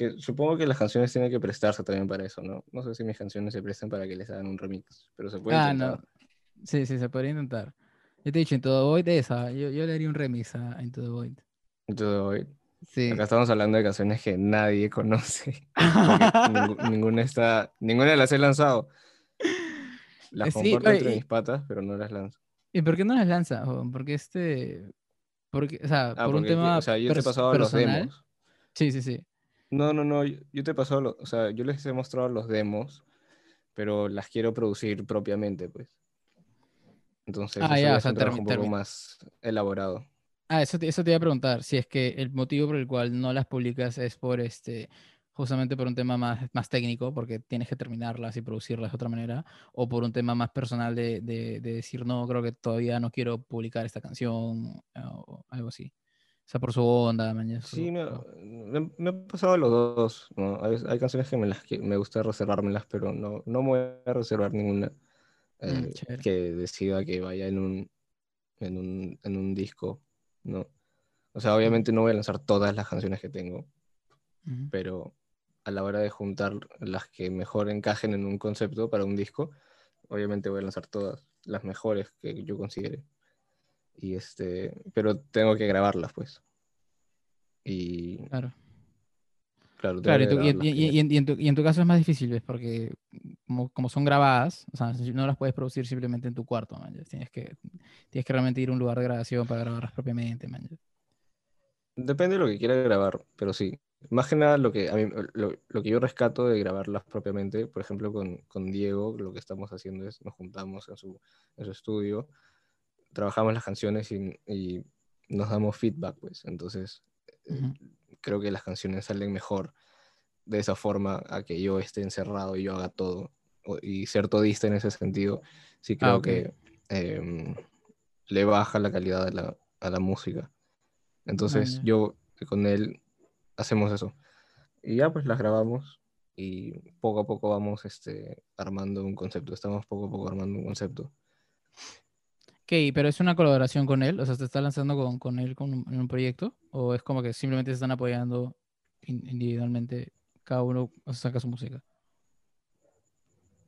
que... Supongo que las canciones tienen que prestarse también para eso, ¿no? No sé si mis canciones se prestan para que les hagan un remix, pero se puede ah, No. Sí, sí, se podría intentar. Yo te he dicho, en todo Void esa. Yo, yo le haría un remix a En todo Void. En todo Void. Sí. Acá estamos hablando de canciones que nadie conoce. [laughs] ninguna, está, ninguna las he lanzado. Las comparto entre mis patas, pero no las lanzo. ¿Y por qué no las lanza? Porque este. Porque, o sea, ah, por un tema. O sea, yo te he pasado los demos. Sí, sí, sí. No, no, no. Yo te he pasado. O sea, yo les he mostrado los demos, pero las quiero producir propiamente, pues. Entonces, Ah, eso ya, o sea, un trabajo termi- un poco más elaborado. Ah, eso te, eso te iba a preguntar, si es que el motivo por el cual no las publicas es por este, justamente por un tema más, más técnico, porque tienes que terminarlas y producirlas de otra manera, o por un tema más personal de, de, de decir, no, creo que todavía no quiero publicar esta canción, o algo así. O sea, por su onda, mañana. Sí, me, me- me ha pasado los dos, ¿no? Hay, hay canciones que me, las, que me gusta reservármelas, pero no, no me voy a reservar ninguna eh, chévere. que decida que vaya en un, en un, en un disco, ¿no? O sea, obviamente no voy a lanzar todas las canciones que tengo, pero a la hora de juntar las que mejor encajen en un concepto para un disco, obviamente voy a lanzar todas, las mejores que yo considere. Y este, pero tengo que grabarlas, pues. Y Claro. claro, Claro, y, tu- y- y- en, tu, y en tu caso es más difícil, ¿ves? Porque como, como son grabadas, o sea, no las puedes producir simplemente en tu cuarto, man. Tienes que, tienes que realmente ir a un lugar de grabación para grabarlas propiamente, man. Depende de lo que quiera grabar, pero sí. Más que nada lo que, a mí, lo, lo que yo rescato de grabarlas propiamente, por ejemplo, con, con Diego, lo que estamos haciendo es nos juntamos en su, en su estudio, trabajamos las canciones y, y nos damos feedback, pues. Entonces, eh, Ujú. creo que las canciones salen mejor de esa forma a que yo esté encerrado y yo haga todo. Y ser todista en ese sentido, sí creo Ah, ok. que em, le baja la calidad a la, a la música. Entonces ya. yo con él hacemos eso. Y ya pues las grabamos y poco a poco vamos este, armando un concepto. Estamos poco a poco armando un concepto. Ok, pero es una colaboración con él, o sea, ¿te está lanzando con, con él con un, en un proyecto? ¿O es como que simplemente se están apoyando in- individualmente, cada uno saca su música?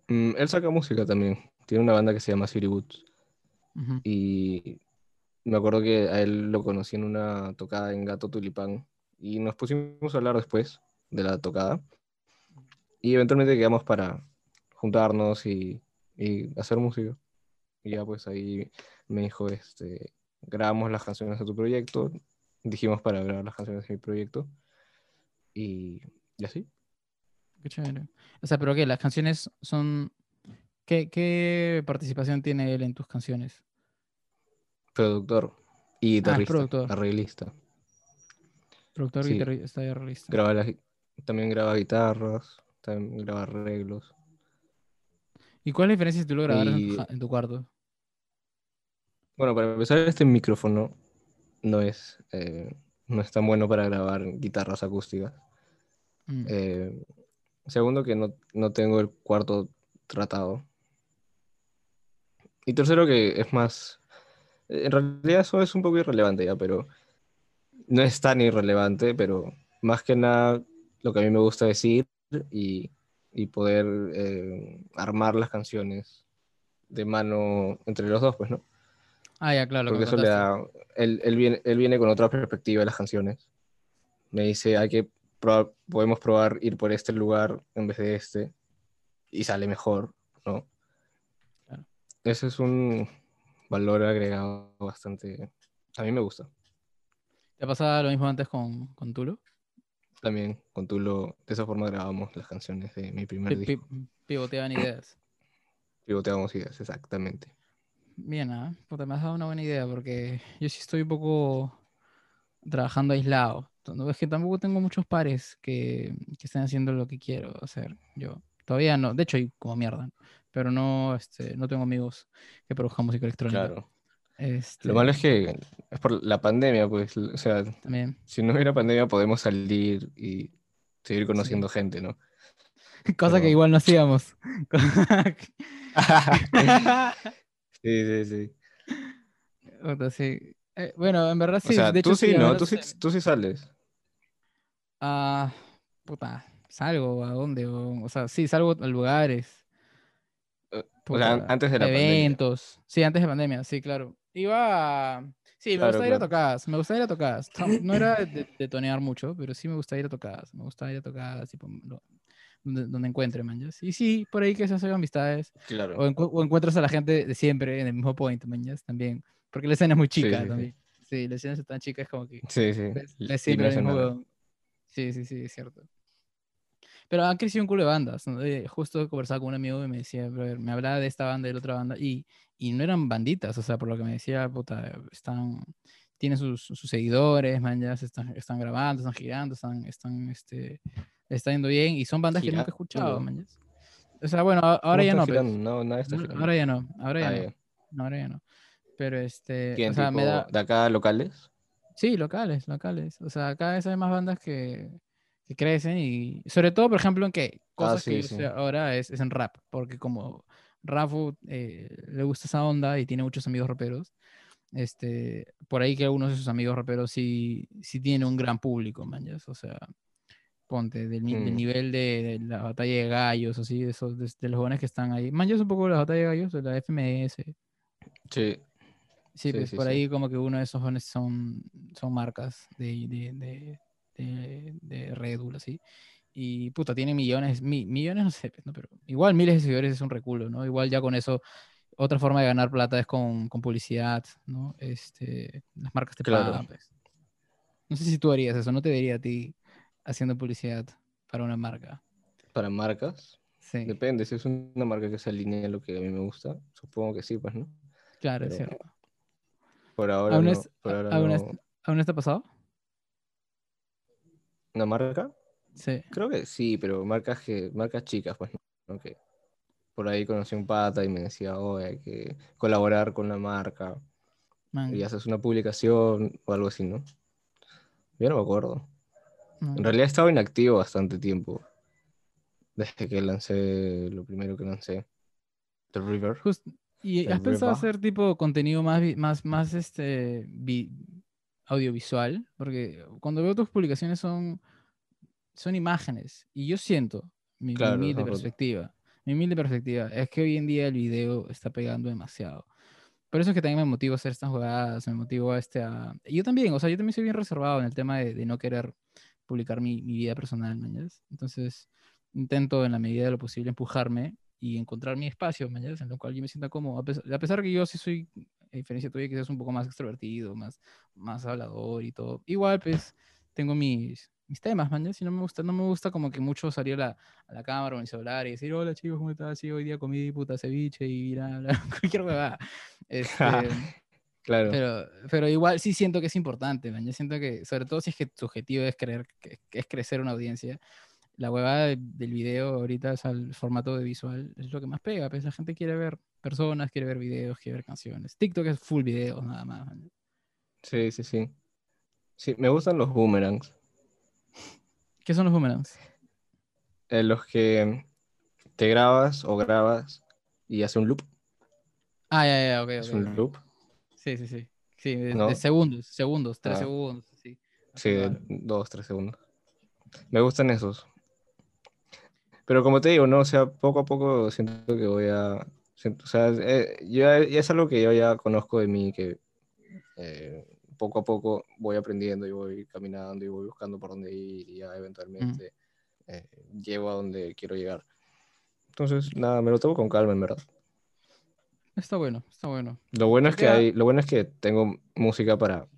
Mm, él saca música también. Tiene una banda que se llama City Woods. Y me acuerdo que a él lo conocí en una tocada en Gato Tulipán. Y nos pusimos a hablar después de la tocada. Y eventualmente quedamos para juntarnos y, y hacer música. Y ya pues ahí me dijo, este, grabamos las canciones de tu proyecto. Dijimos para grabar las canciones de mi proyecto. Y, y así. Qué chévere. O sea, pero ¿qué? Las canciones son... ¿Qué, qué participación tiene él en tus canciones? Productor y guitarrista, productor. arreglista. Productor, Sí. guitarrista y arreglista. Graba las- también graba guitarras, también graba arreglos. ¿Y cuál es la diferencia si tú lo grabaras tu, en tu cuarto? Bueno, para empezar, este micrófono no es, eh, no es tan bueno para grabar guitarras acústicas. Mm. Eh, segundo, que no, no tengo el cuarto tratado. Y tercero, que es más... En realidad eso es un poco irrelevante ya, pero no es tan irrelevante, pero más que nada lo que a mí me gusta decir y, y poder eh, armar las canciones de mano entre los dos, pues, ¿no? Ah, ya, claro. Porque eso le da. Él, él viene, él viene con otra perspectiva de las canciones. Me dice, hay que probar- podemos probar ir por este lugar en vez de este. Y sale mejor, ¿no? Claro. Ese es un valor agregado bastante. A mí me gusta. ¿Te pasaba lo mismo antes con, con Tulo? También con Tulo, de esa forma grabamos las canciones de mi primer Pi- disco. pi- pivoteaban ideas. Pivoteamos ideas, exactamente. Bien, ¿ah? Puta, me has dado una buena idea porque yo sí estoy un poco trabajando aislado. No, es que tampoco tengo muchos pares que, que estén haciendo lo que quiero hacer yo. Todavía no. De hecho, hay como mierda. Pero no, este, no tengo amigos que produzcan música electrónica. Claro. Este, Lo malo es que es por la pandemia, pues. O sea, También. si no hubiera pandemia podemos salir y seguir conociendo gente, ¿no? [laughs] Cosa que igual no hacíamos. [laughs] [laughs] Sí, sí, sí. Sí. Eh, bueno, en verdad O sí. sea, de hecho, tú sí, al ¿no? Tú sí, tú sí sales. Ah, puta, salgo a dónde, o, o sea, sí, salgo a lugares. O sea, antes de la pandemia. eventos. Sí, antes de pandemia, sí, claro. Iba, a- sí, me Claro, gusta ir a claro. tocadas, me gusta ir a tocadas. No era de, de tonear mucho, pero sí me gusta ir a tocadas, me gusta ir a tocadas, tipo, donde, donde encuentre, man. Y sí, por ahí que se hacen amistades, Claro. o, encu- o encuentras a la gente de siempre en el mismo point, man. También, porque la escena es muy chica sí, también. Sí, la escena es tan chica, es como que Sí, sí. ves, siempre no hace mismo nada. Sí, sí, sí, es cierto. Pero han crecido un culo de bandas. ¿no? Eh, justo conversaba con un amigo y me decía, brother, me hablaba de esta banda y de la otra banda, y, y no eran banditas, o sea, por lo que me decía, puta, están, tienen sus, sus seguidores, man, ya se están, están grabando, están girando, están, están, este, está yendo bien, y son bandas que nunca he escuchado, man. O sea, bueno, ahora ¿Cómo ya no, girando? No, no, girando. ahora ya no, ahora ya Ah, no, ya. no, ahora ya no. Pero este, ¿Quién, o sea, me da, de acá locales? Sí, locales, locales. O sea, cada vez hay más bandas que, que crecen y sobre todo, por ejemplo, en que cosas que sí, yo sí. sé ahora es, es en rap, porque como Rafu eh, le gusta esa onda y tiene muchos amigos raperos, este, por ahí que algunos de sus amigos raperos sí, sí tienen un gran público, man, ¿ya? O sea, ponte, del, ni- del Mm. nivel de, de la batalla de gallos, así, de, esos, de, de los jóvenes que están ahí. Man, yo un poco la batalla de gallos, de la FMS, Sí, Sí, Sí, pues sí, por sí. ahí como que uno de esos jóvenes son, son marcas de, de, Red Bull, así. Y puta, tiene millones, mi- millones no sé, pues, ¿no? pero igual miles de seguidores es un reculo, ¿no? Igual ya con eso, otra forma de ganar plata es con, con publicidad, ¿no? Este, las marcas te Claro. pagan, pues. No sé si tú harías eso, no te vería a ti haciendo publicidad para una marca. para marcas. Sí, Depende, si es una marca que se alinea a lo que a mí me gusta, supongo que sí, pues, ¿no? claro, es cierto. Por ahora ¿Aún, no. es- por a- ahora aún no. es- aún está pasado? ¿Una marca? Sí. Creo que sí, pero marcas que, marcas chicas, pues, ¿no? Que por ahí conocí un pata y me decía, oh, hay que colaborar con la marca man, y haces una publicación o algo así, ¿no? Yo no me acuerdo. No. En realidad he estado inactivo bastante tiempo. Desde que lancé lo primero que lancé. The River. Just- ¿y El has pensado Riva. hacer tipo contenido más, más, más este, vi- audiovisual? Porque cuando veo tus publicaciones son, son imágenes y yo siento, mi, Claro, perspectiva, mi humilde perspectiva, es que hoy en día el video está pegando demasiado. Por eso es que también me motivo a hacer estas jugadas, me motivo a este a... Yo también, o sea, yo también soy bien reservado en el tema de, de no querer publicar mi, mi vida personal, ¿me entiendes? Entonces, intento en la medida de lo posible empujarme y encontrar mi espacio, ¿me entiendes? En lo cual yo me sienta cómodo. A pesar, a pesar que yo sí soy, a diferencia tuya, quizás un poco más extrovertido, más, más hablador y todo. Igual, pues, tengo mis, mis temas, man. Si no me gusta, no me gusta como que mucho salir a la, a la cámara o en el celular y decir, hola chicos, ¿cómo estás? Sí, hoy día comí puta ceviche y bla, bla, [laughs] cualquier huevada. [laughs] Este, Claro. pero, pero igual sí siento que es importante, man. Yo siento que, sobre todo si es que tu objetivo es, creer, que, que es crecer una audiencia, la huevada de- del video ahorita, o sea, el formato de visual es lo que más pega, pues la gente quiere ver personas, quiere ver videos, quiere ver canciones. TikTok es full videos nada más. man. Sí, sí, sí. Sí, me gustan los boomerangs. [laughs] ¿Qué son los boomerangs? En los que te grabas o grabas y hace un loop. Ah, ya, ya, ok, Es ok, un loop. Sí, sí, sí. Sí, de, ¿No? de segundos, segundos, tres Ah. segundos, sí. Sí, de dos, tres segundos. Me gustan esos. Pero como te digo, no, o sea, poco a poco siento que voy a. siento- o sea, eh, ya, ya es algo que yo ya conozco de mí, que eh, poco a poco voy aprendiendo y voy caminando y voy buscando por dónde ir y ya eventualmente eh, llego a donde quiero llegar. Entonces, nada, me lo tomo con calma, en verdad. Está bueno, está bueno. Lo bueno es que queda- hay, lo bueno es que tengo música para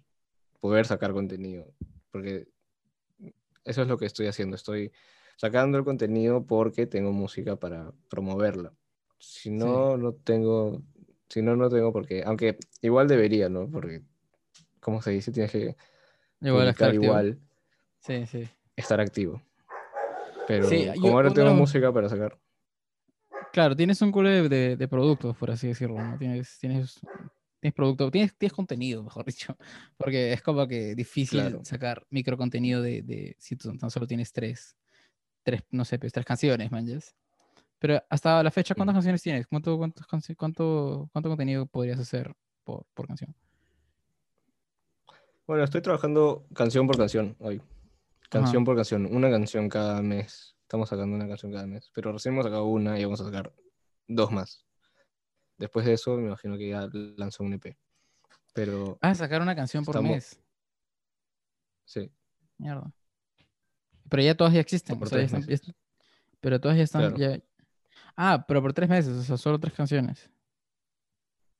poder sacar contenido, porque eso es lo que estoy haciendo. Estoy sacando el contenido porque tengo música para promoverla. Si no, no tengo, si no, no tengo por qué. Aunque igual debería, ¿no? Porque, como se dice, tienes que Igual estar igual, Sí, sí. estar activo. Pero Sí, como yo- ahora tengo música para sacar. Claro, tienes un culo de, de- de productos, por así decirlo, ¿no? Tienes, tienes, tienes producto, tienes, tienes contenido, [laughs] mejor dicho, porque es como que difícil Claro. sacar micro contenido de, de si tú tan solo tienes tres, tres, no sé, pues tres canciones, manches. Pero hasta la fecha, ¿cuántas canciones tienes? ¿Cuánto, cuánto, cuánto contenido podrías hacer por, por canción? Bueno, estoy trabajando canción por canción hoy. Canción por canción, una canción cada mes. Estamos sacando una canción cada mes. Pero recién hemos sacado una y vamos a sacar dos más. Después de eso, me imagino que ya lanzó un EP. Pero Ah, sacar una canción por Estamos- mes. sí, Mierda. Pero ya todas ya existen. por o sea, ya están- ya pero todas ya están. Claro. ya- Ah, pero por tres meses, o sea, solo tres canciones.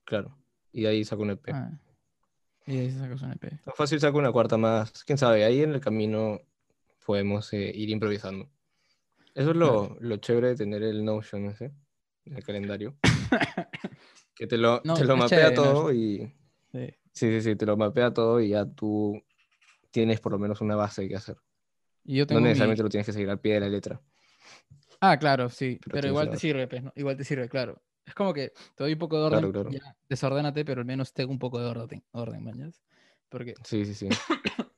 claro. Y de ahí saco un EP. Ah. Y ahí sacas un EP. No fácil saco una cuarta más. Quién sabe, ahí en el camino podemos eh, ir improvisando. Eso es lo, lo chévere de tener el Notion ese, el calendario. [laughs] que te lo, No, te lo mapea chévere, todo Notion. y... Sí. Sí, sí, sí, te lo mapea todo y ya tú tienes por lo menos una base que hacer. Y yo No mi- necesariamente lo tienes que seguir al pie de la letra. Ah, claro, sí, Pero igual te sirve, pues, ¿no? Igual te sirve, claro. Es como que te doy un poco de orden, Claro, claro. ya, desordénate, pero al menos tengo un poco de orden, orden, mañas. Porque, Sí, sí, sí. [coughs]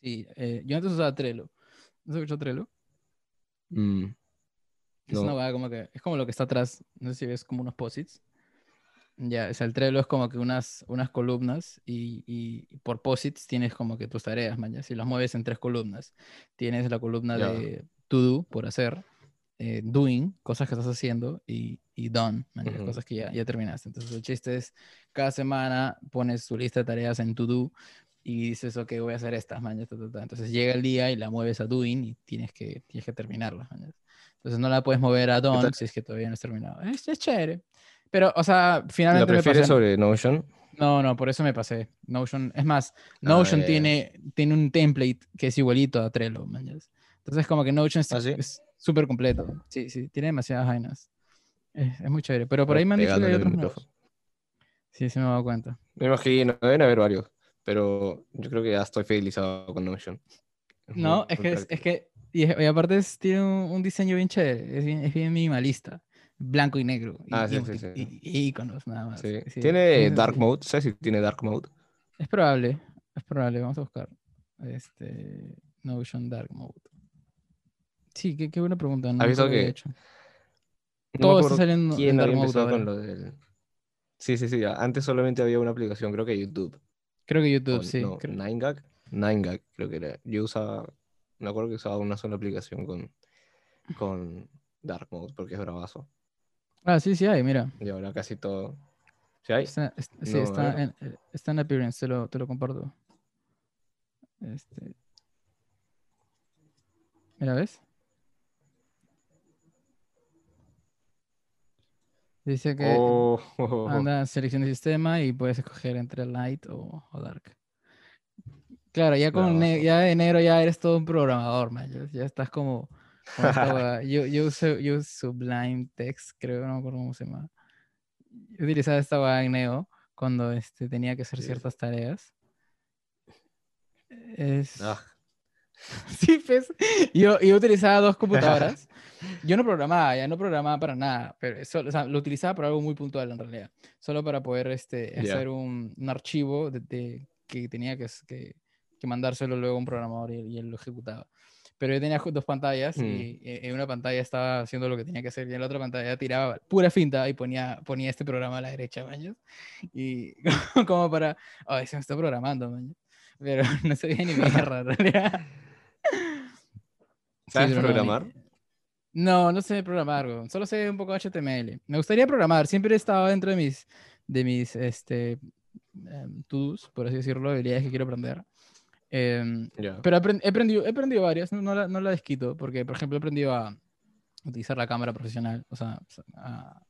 sí, eh, yo antes usaba Trello. ¿No has escuchado Trello? Mm, Es una No. hueá como que, es como lo que está atrás, no sé si ves como unos posits. Ya, o sea, el Trello es como que unas, unas columnas y, y- y por posits tienes como que tus tareas, mañas, y las mueves en tres columnas. Tienes la columna Ya. de to do, por hacer, eh, doing, cosas que estás haciendo, y, y done, mañas, Ujú. cosas que ya, ya terminaste. Entonces el chiste es, cada semana pones tu lista de tareas en to do y dices, ok, voy a hacer estas, mañas, ta, ta, ta. Entonces llega el día y la mueves a doing y tienes que, tienes que terminarlas, mañas. Entonces no la puedes mover a tal? si es que todavía no has terminado. Es, es chévere. Pero, o sea, ¿La finalmente me prefieres pasé- sobre Notion? No, no, por eso me pasé. Notion, es más, Notion Ah, ya, ya. tiene, tiene un template que es igualito a Trello, mañas. Entonces como que Notion es ¿Ah, sí? es súper completo. Sí, sí, tiene demasiadas vainas. Es, es muy chévere. Pero por ahí me han dicho que hay otros. Sí, sí me he dado cuenta. Me imagino, deben haber varios, pero yo creo que ya estoy fidelizado con Notion. Es muy- No, es muy que, es, que, y, aparte es- tiene un, un diseño bien chévere, es bien, minimalista, blanco y negro, y, Ah, sí, sí, sí. y- y iconos nada más. Tiene Dark. Mode, ¿sabes si tiene Dark Mode? Es probable, es probable, vamos a buscar. Este, Notion Dark Mode. Sí, qué, qué buena pregunta. No visto que hecho. No Todo está saliendo en Dark Mode con lo del... Sí, sí, sí. Antes solamente había una aplicación, creo que YouTube. Creo que YouTube, o sí. no, creo- 9gag. 9gag, creo que era. Yo usaba, me acuerdo que usaba una sola aplicación con, con Dark Mode porque es bravazo. Ah, sí, sí hay, mira. Y ahora casi todo. ¿Sí hay? Está, es- sí, No, está, en, eh, está en Appearance, te lo, te lo comparto. Este. Mira, ¿ves? Dice que Oh, anda selección de sistema y puedes escoger entre light o, o dark. Claro, ya con ya de enero ya eres todo un programador, man. Ya, ya estás como, yo, yo uso, yo Sublime Text, creo, no me acuerdo cómo se llama. Yo utilizaba esta huevada en Neo cuando este, tenía que hacer ciertas tareas. Es... Ah, [laughs] Sí, pues. Yo, yo utilizaba dos computadoras. [laughs] Yo no programaba, ya no programaba para nada, pero eso, o sea, lo utilizaba para algo muy puntual en realidad. Solo para poder este, Ya. hacer un, un archivo de, de- que tenía que, que, que mandárselo luego a un programador y, él- y él lo ejecutaba. Pero yo tenía dos pantallas Mm. y eh, en una pantalla estaba haciendo lo que tenía que hacer y en la otra pantalla tiraba pura finta y ponía, ponía este programa a la derecha, maños. Y [laughs] como para, ay, se me está programando, maños. Pero no se veía ni mierda, en realidad. [laughs] Sí, ¿Sabes ni- programar? No, no sé programar, weón. Solo sé un poco HTML. Me gustaría programar. Siempre he estado dentro de mis, de mis, este, to-dos, por así decirlo, habilidades que quiero aprender. Em, Ya. pero he aprendido, he aprendido varias, no, no, la, no la desquito, porque, por ejemplo, he aprendido a utilizar la cámara profesional, o sea, a,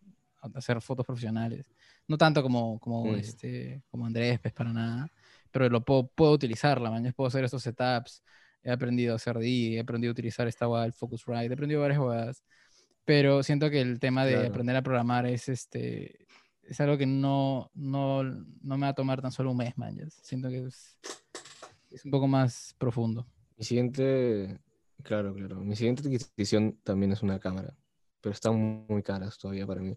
a hacer fotos profesionales. No tanto como, como, Mm. este, como Andrés, pues para nada, pero lo puedo, puedo utilizarla, mañana puedo hacer estos setups. He aprendido a hacer DI, he aprendido a utilizar esta guada, el Focusrite, he aprendido varias jugadas. Pero siento que el tema de Claro. aprender a programar es este es algo que no, no, no me va a tomar tan solo un mes, man. Siento que es, es un poco más profundo. Mi siguiente, claro, claro. Mi siguiente adquisición también es una cámara, pero están muy caras todavía para mí.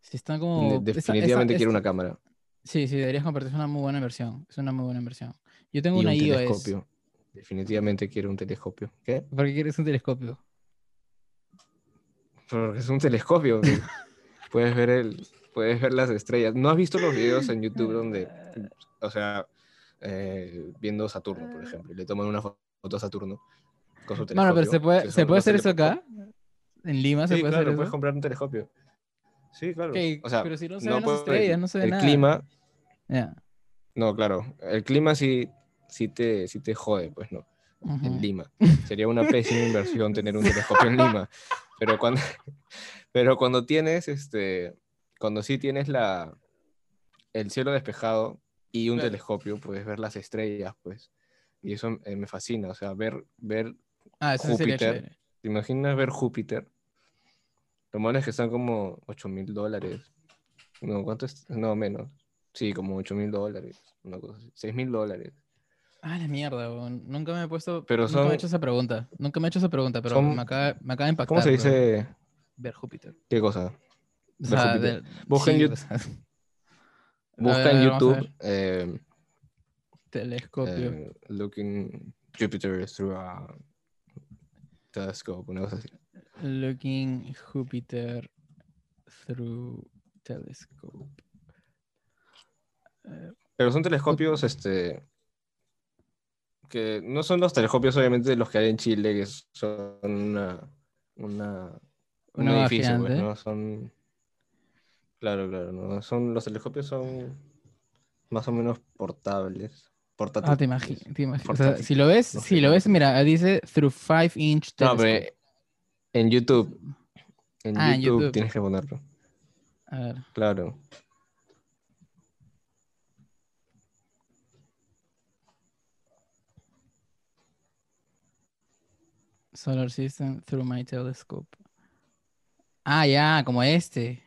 Si están De- como... esa- esa- definitivamente quiero una cámara Sí, sí, deberías compartir. Es una muy buena inversión. Es una muy buena inversión. Yo tengo y una un iOS. telescopio. Definitivamente quiero un telescopio. ¿Qué? ¿Por qué quieres un telescopio? Porque es un telescopio. [laughs] puedes ver el, puedes ver las estrellas. ¿No has visto los videos en YouTube donde, o sea, eh, viendo Saturno, por ejemplo, y le toman una fo- foto a Saturno con su telescopio? Bueno, pero se puede, que ¿se son puede los hacer eso acá. En Lima se Sí, puede claro, hacer puedes eso. comprar un telescopio. Sí, claro. O sea, pero si no se no ven las estrellas, no se ve el nada. clima, no, claro, el clima sí, sí te, sí te jode, pues no. en. Lima. Sería una pésima [laughs] inversión tener un telescopio en Lima. Pero cuando, [laughs] pero cuando tienes, este, cuando sí tienes la, el cielo despejado y un Claro. telescopio, puedes ver las estrellas, pues. Y eso eh, me fascina, o sea, ver, ver Ah, Júpiter. ¿Te imaginas ver Júpiter? Lo malo es que están como 8 mil dólares. No, ¿cuánto es? No, menos. Sí, como 8 mil dólares. Una cosa así. 6 mil dólares. Ah, la mierda, weón. Nunca me he puesto. Pero nunca me son- he hecho esa pregunta. Nunca me he hecho esa pregunta, pero Son- me, acaba, me acaba de impactar. ¿Cómo se bro, dice? Ver Júpiter. ¿Qué cosa? O Ver sea, Júpiter. del- Busca en sí, Yout- o sea, [laughs] Busca ver, en YouTube eh, telescopio. eh, looking Jupiter through a telescope, una cosa así. Looking Jupiter through telescope. Pero son telescopios, este, que no son los telescopios, obviamente, los que hay en Chile, que son una, una, un Una edificio, pues. ¿no? Son, claro, claro, ¿no? Son, los telescopios son más o menos portables. Portátiles. ah, te imaginas. Te imagi- o sea, Portátil. si lo ves, No si lo ves, mira, dice through 5 inch No, telescope. pero en YouTube, en Ah, en YouTube YouTube. tienes que ponerlo, A ver. claro. Solar System through my telescope. Ah, ya, como este.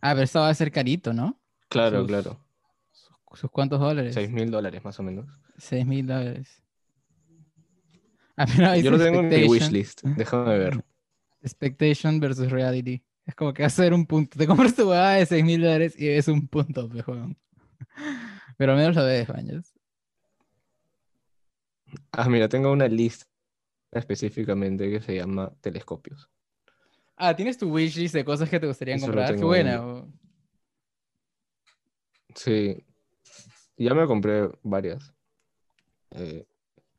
Ah, pero esto va a ser carito, ¿no? Claro, Sus- claro. ¿Sus, sus cuántos dólares? 6 mil dólares más o menos. 6 mil dólares. Ah, [laughs] pero Yo lo tengo en mi wishlist. Déjame ver. [laughs] Expectation versus reality. Es como que hacer un punto. Te compras tu huevada de 6 mil dólares y es un punto, pe, weón. [laughs] Pero al menos lo ves, baños. Ah, mira, tengo una lista específicamente que se llama telescopios. Ah, tienes tu wishlist de cosas que te gustaría Eso comprar. Qué buena. Sí. Ya me compré varias. Eh,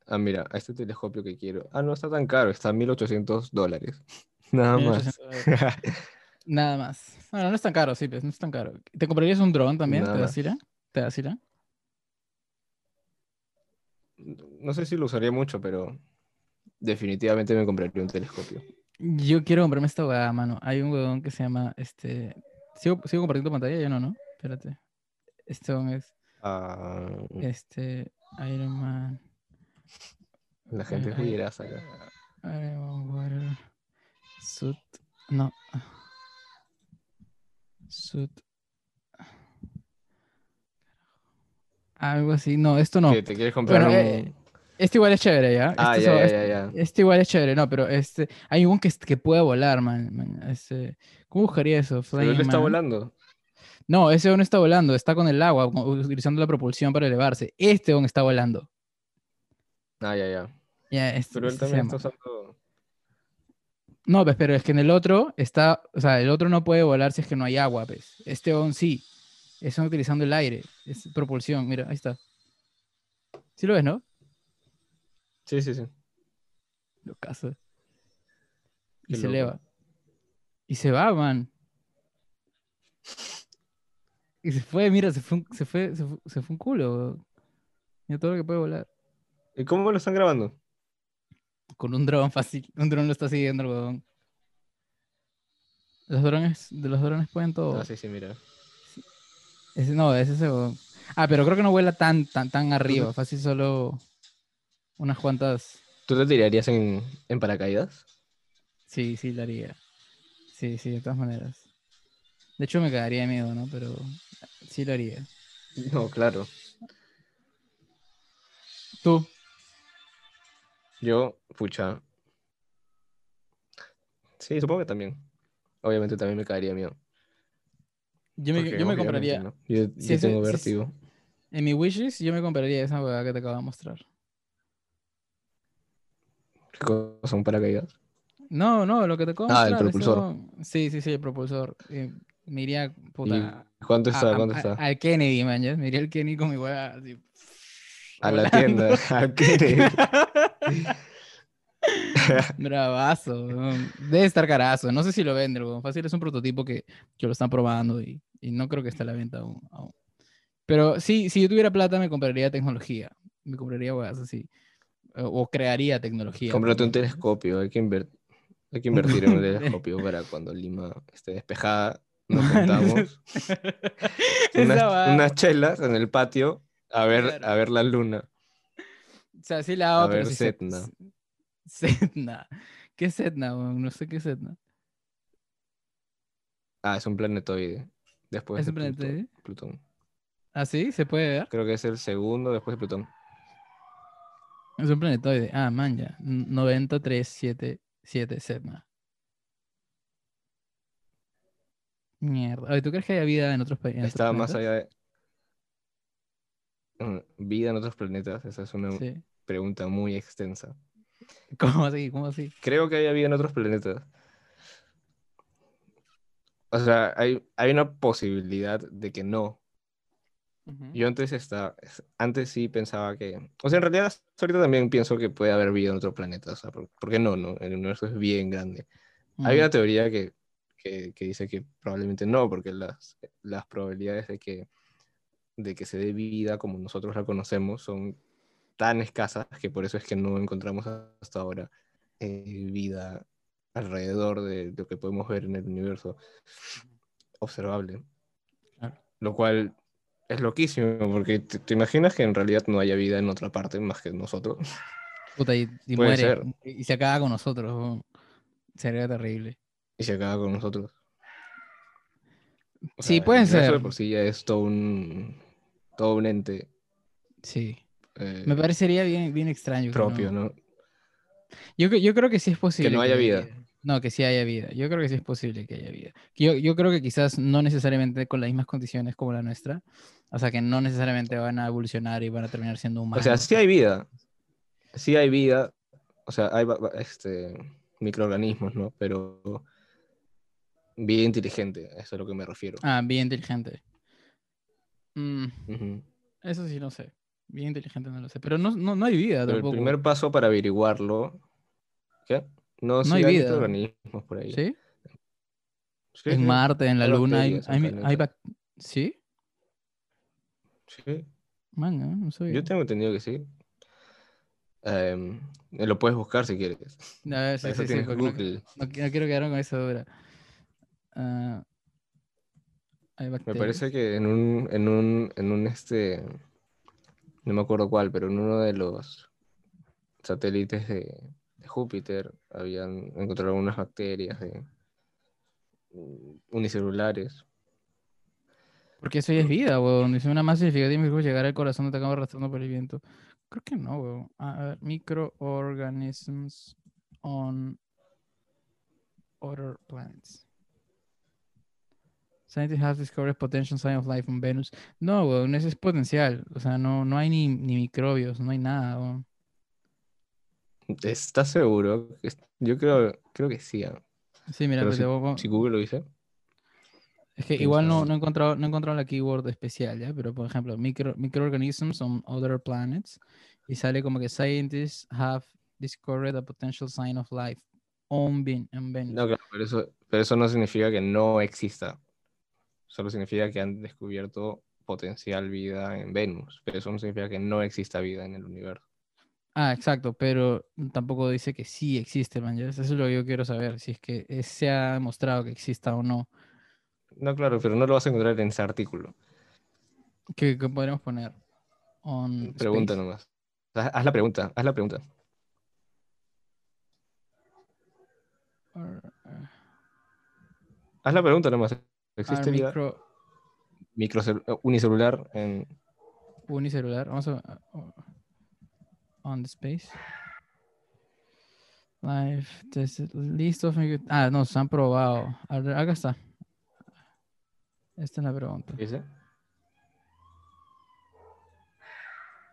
ah, mira, a este telescopio que quiero. Ah, no está tan caro, está a 1800 dólares. [laughs] Nada más. 1800 dólares. [laughs] Nada más. Bueno, no es tan caro, sí, pues no es tan caro. ¿Te comprarías un dron también? Nada ¿Te das ira? ¿Te das ira? No sé si lo usaría mucho, pero definitivamente me compraría un telescopio. Yo quiero comprarme esta huevada, mano. Hay un huevón que se llama, este... ¿Sigo, sigo compartiendo pantalla? Yo no, ¿no? Espérate. Este es, Ah, este, Iron Man... la gente es acá. Iron Man Water... Suit... No. Suit... Algo así. No, esto no. ¿Qué, ¿Te quieres comprar Bueno, un...? eh, Este igual es chévere, ¿ya? ah, Este, ya, so- ya, este- ya, ya. este igual es chévere, no, pero este... Hay un que, que puede volar, man. man, Este, ¿Cómo buscaría eso? Pero él Flying está Man. volando. No, ese no está volando, está con el agua, utilizando la propulsión para elevarse. Este aún está volando. Ah, ya, ya. Ya, este- Pero él este también está usando... No, pues, pero es que en el otro está, o sea, el otro no puede volar si es que no hay agua, pues. Este aún sí. Están utilizando el aire, es propulsión, mira, ahí está. Sí lo ves, ¿no? Sí, sí, sí. Lo caza. Y Qué se loco. eleva. Y se va, man. Y se fue, mira, se fue, un- se fue, se fue, se fue un culo. weón. Mira todo lo que puede volar. ¿Y cómo lo están grabando? Con un dron fácil. Un dron lo está siguiendo el huevón. Los drones, de los drones pueden todo. Ah, sí, sí, mira. Ese, no, ese es ese huevón. Ah, pero creo que no vuela tan, tan, tan arriba. Fácil solo unas cuantas. ¿Tú te tirarías en, en paracaídas? Sí, sí, lo haría. Sí, sí, de todas maneras. De hecho, me quedaría de miedo, ¿no? Pero sí lo haría. No, claro. Tú. Yo, pucha. Sí, supongo que también. Obviamente también me caería miedo. Yo me, porque yo me compraría. ¿no? Yo, tengo es- vértigo. En mi wishes, yo me compraría esa huevada que te acabo de mostrar. ¿Qué cosa? ¿Un paracaídas? No, no, lo que te de Ah, el propulsor. huevón. Sí, sí, sí, el propulsor. Eh, me iría, puta, ¿Y cuánto está? a- ¿Cuánto a- está? al Kennedy, man. ya. Me iría al Kennedy con mi hueá así. A la tienda. ¿A qué? [laughs] Bravazo. Debe estar carazo. No sé si lo venden, weón. Fácil es un prototipo que, que lo están probando y, y no creo que esté a la venta aún. aún. Pero sí, si yo tuviera plata, me compraría tecnología. Me compraría weas así. O, o crearía tecnología. Cómprate un telescopio. Hay que, inver- hay que [laughs] invertir en un telescopio para cuando Lima esté despejada. Nos [laughs] juntamos [laughs] unas, unas chelas en el patio a ver, Claro. a ver la luna. O sea, sí la hago, a pero ver se- Setna. Setna. ¿Qué es Etna? weón? No sé qué es Etna. Ah, es un planetoide. Después ¿Es de un planetoide? Plutón. ¿Ah, sí? ¿Se puede ver? Creo que es el segundo después de Plutón. Es un planetoide. Ah, man, ya. 90377 Setna. Mierda. Oye, ¿tú crees que haya vida en otros, pa- en otros Está más allá de... Mm, Vida en otros planetas. Esa es una Sí. pregunta muy extensa. ¿Cómo así? ¿Cómo así? Creo que hay vida en otros planetas. O sea, hay, hay una posibilidad de que no. Ujú. Yo antes está, antes sí pensaba que, o sea, en realidad ahorita también pienso que puede haber vida en otro planeta, o sea, ¿por, por qué no, no? El universo es bien grande. Hay Mm. una teoría que, que, que dice que probablemente no, porque las, las probabilidades de que, de que se dé vida como nosotros la conocemos son tan escasas que por eso es que no encontramos hasta ahora eh, vida alrededor de lo que podemos ver en el universo observable. Claro. Lo cual es loquísimo, porque te, te imaginas que en realidad no haya vida en otra parte más que nosotros. Puta, y, muere. ser. Y se acaba con nosotros. Sería terrible. Y se acaba con nosotros. O Sí, sea, puede ser. por sí ya es todo un, todo un ente Sí. eh, Me parecería bien, bien extraño. que propio, no- ¿no? Yo, yo creo que sí es posible. no haya vida. No, que sí haya vida. Yo creo que sí es posible que haya vida. Yo, yo creo que quizás no necesariamente con las mismas condiciones como la nuestra. O sea, que no necesariamente van a evolucionar y van a terminar siendo O humanos. sea, sí hay vida. Sí hay vida. O sea, hay este, microorganismos, ¿no? Pero vida inteligente, eso es a lo que me refiero. Ah, bien inteligente. Mm, eso sí, no sé. Bien inteligente no lo sé. Pero no, no, no hay vida Pero el tampoco. primer paso para averiguarlo. ¿Qué? No, sí hay hay, vida. microorganismos por ahí. ¿Sí? Sí, en sí, Marte, en la hay Luna, hay, hay, ¿Sí? sí. Man, no, no sabía. Yo tengo entendido que sí. Em, lo puedes buscar si quieres. A ver, sí, eso sí, no, Google. no no quiero quedarme con esa duda. Hay Me parece que en un, en un, en un este, no me acuerdo cuál, pero en uno de los satélites de Júpiter habían encontrado unas bacterias mm, unicelulares. Porque eso ya es vida, weón. Dice una masa significativa de llegar al corazón te acaba arrastrando por el viento. Creo que no, weón. A ver, microorganisms on other planets. Scientists have discovered potential sign of life on Venus. No, weón, ese es potencial. O sea, no, no hay ni, ni microbios, no hay nada, weón. ¿Estás seguro? Yo creo, creo que sí. ah. Sí, mira, Pero pues si, Google lo dice. Es que igual no, no he encontrado, no he encontrado la keyword especial, ¿ya? Pero, por ejemplo, micro, microorganisms on other planets. Y sale como que scientists have discovered a potential sign of life on, Ven- on Venus. No, claro, pero eso, pero eso no significa que no exista. Solo significa que han descubierto potencial vida en Venus. Pero eso no significa que no exista vida en el universo. Ah, exacto, pero tampoco dice que sí existe, man. Eso es lo que yo quiero saber, si es que eh, se ha demostrado que exista o no. No, claro, pero no lo vas a encontrar en ese artículo. ¿Qué, qué podríamos poner? On Pregunta space? nomás. Haz haz la pregunta, haz la pregunta. Or, Haz la pregunta nomás. ¿Existe vida micro unicelular en... unicelular? Vamos a... on the space. Life, test, list of... micro- Ah, no, se han probado. Acá está. Esta es la pregunta. ¿qué dice?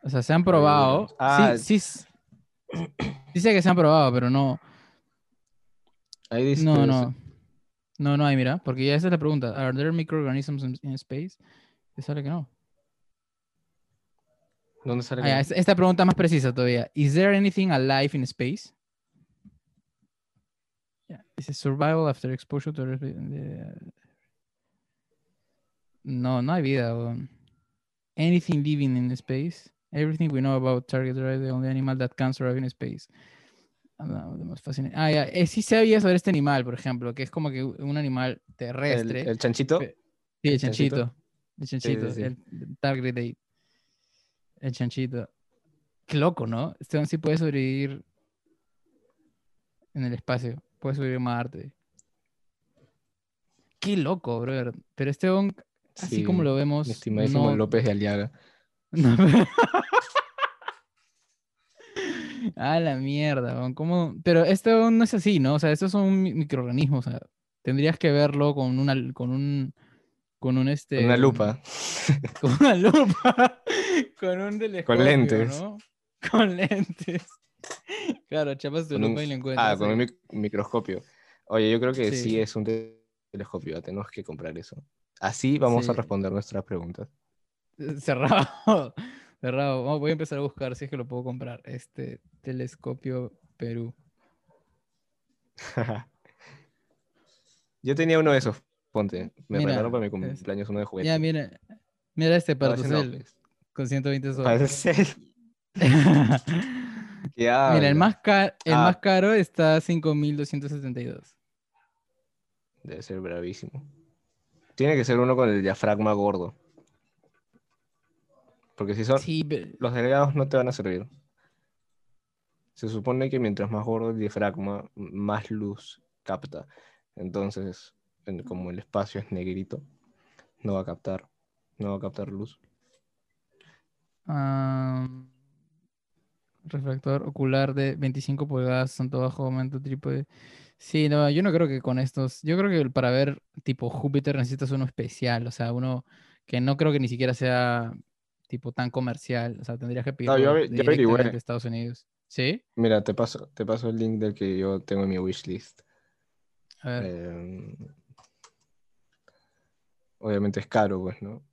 O sea, se han probado. Ah. Sí, sí. Dice que se han probado, pero no. Ahí dice... No, no. No, no hay, mira. Porque ya esa es la pregunta. ¿Are there microorganisms in, in space? Y sale que no. ¿Dónde sale? Ah, ya, esta, pregunta más precisa todavía. ¿Is there anything alive in space? Yeah. Dice survival after exposure to... No, no hay vida. Anything living in space? Everything we know about target drive, the only animal that can survive in space. Ah. Ah, ya. eh, sí sabía sobre este animal, por ejemplo, que es como que un animal ¿El, terrestre. el chanchito? Pe- Sí, el el chanchito. chanchito. El chanchito, sí. el target date. El chanchito. Qué loco, ¿no? Este hombre sí puede sobrevivir en el espacio. Puedes subir a Marte. Qué loco, brother. Pero este on, así Sí, como lo vemos, estimadísimo no- López de Aliaga. [laughs] no, pero- [laughs] Ah, la mierda, ¿cómo? Pero esto no es así, ¿no? O sea, estos son mi- microorganismos, o sea, tendrías que verlo con una, con un, con un este... Una lupa. Con una lupa, [laughs] con un telescopio, lentes. ¿no? [laughs] Con lentes. Claro, chapas tu lupa y lo encuentras. ah, con un mic- microscopio. Oye, yo creo que sí, Sí. es un te- telescopio. ya Tenemos que comprar eso. Así vamos a responder nuestras preguntas. [laughs] Cerrado. [laughs] Cerrado. Vamos, Voy a empezar a buscar si es que lo puedo comprar. Este telescopio Perú. yo tenía uno de esos. Ponte. Me Mira, regalaron para mi cumpleaños uno de juguete. Ya, mira. Mira este para No, tu con 120 soles. Parece [laughs] que Mira, el más, ca- el Ah. más caro está a 5.272. Debe ser bravísimo. Tiene que ser uno con el diafragma gordo. Porque si son Sí, pero- los delgados no te van a servir. Se supone que mientras más gordo el diafragma, más luz capta. Entonces, en- como el espacio es negrito, no va a captar, no va a captar luz. Am, refractor ocular de 25 pulgadas, tanto bajo aumento trípode. Sí, no, yo no creo que con estos. Yo creo que para ver tipo Júpiter necesitas uno especial, o sea, uno que no creo que ni siquiera sea tipo tan comercial. O sea, tendrías que No, yo yo averigüé. directamente de Estados Unidos. ¿Sí? Mira, te paso, te paso el link del que yo tengo en mi wishlist. A ver. Eh, obviamente es caro, pues, ¿no?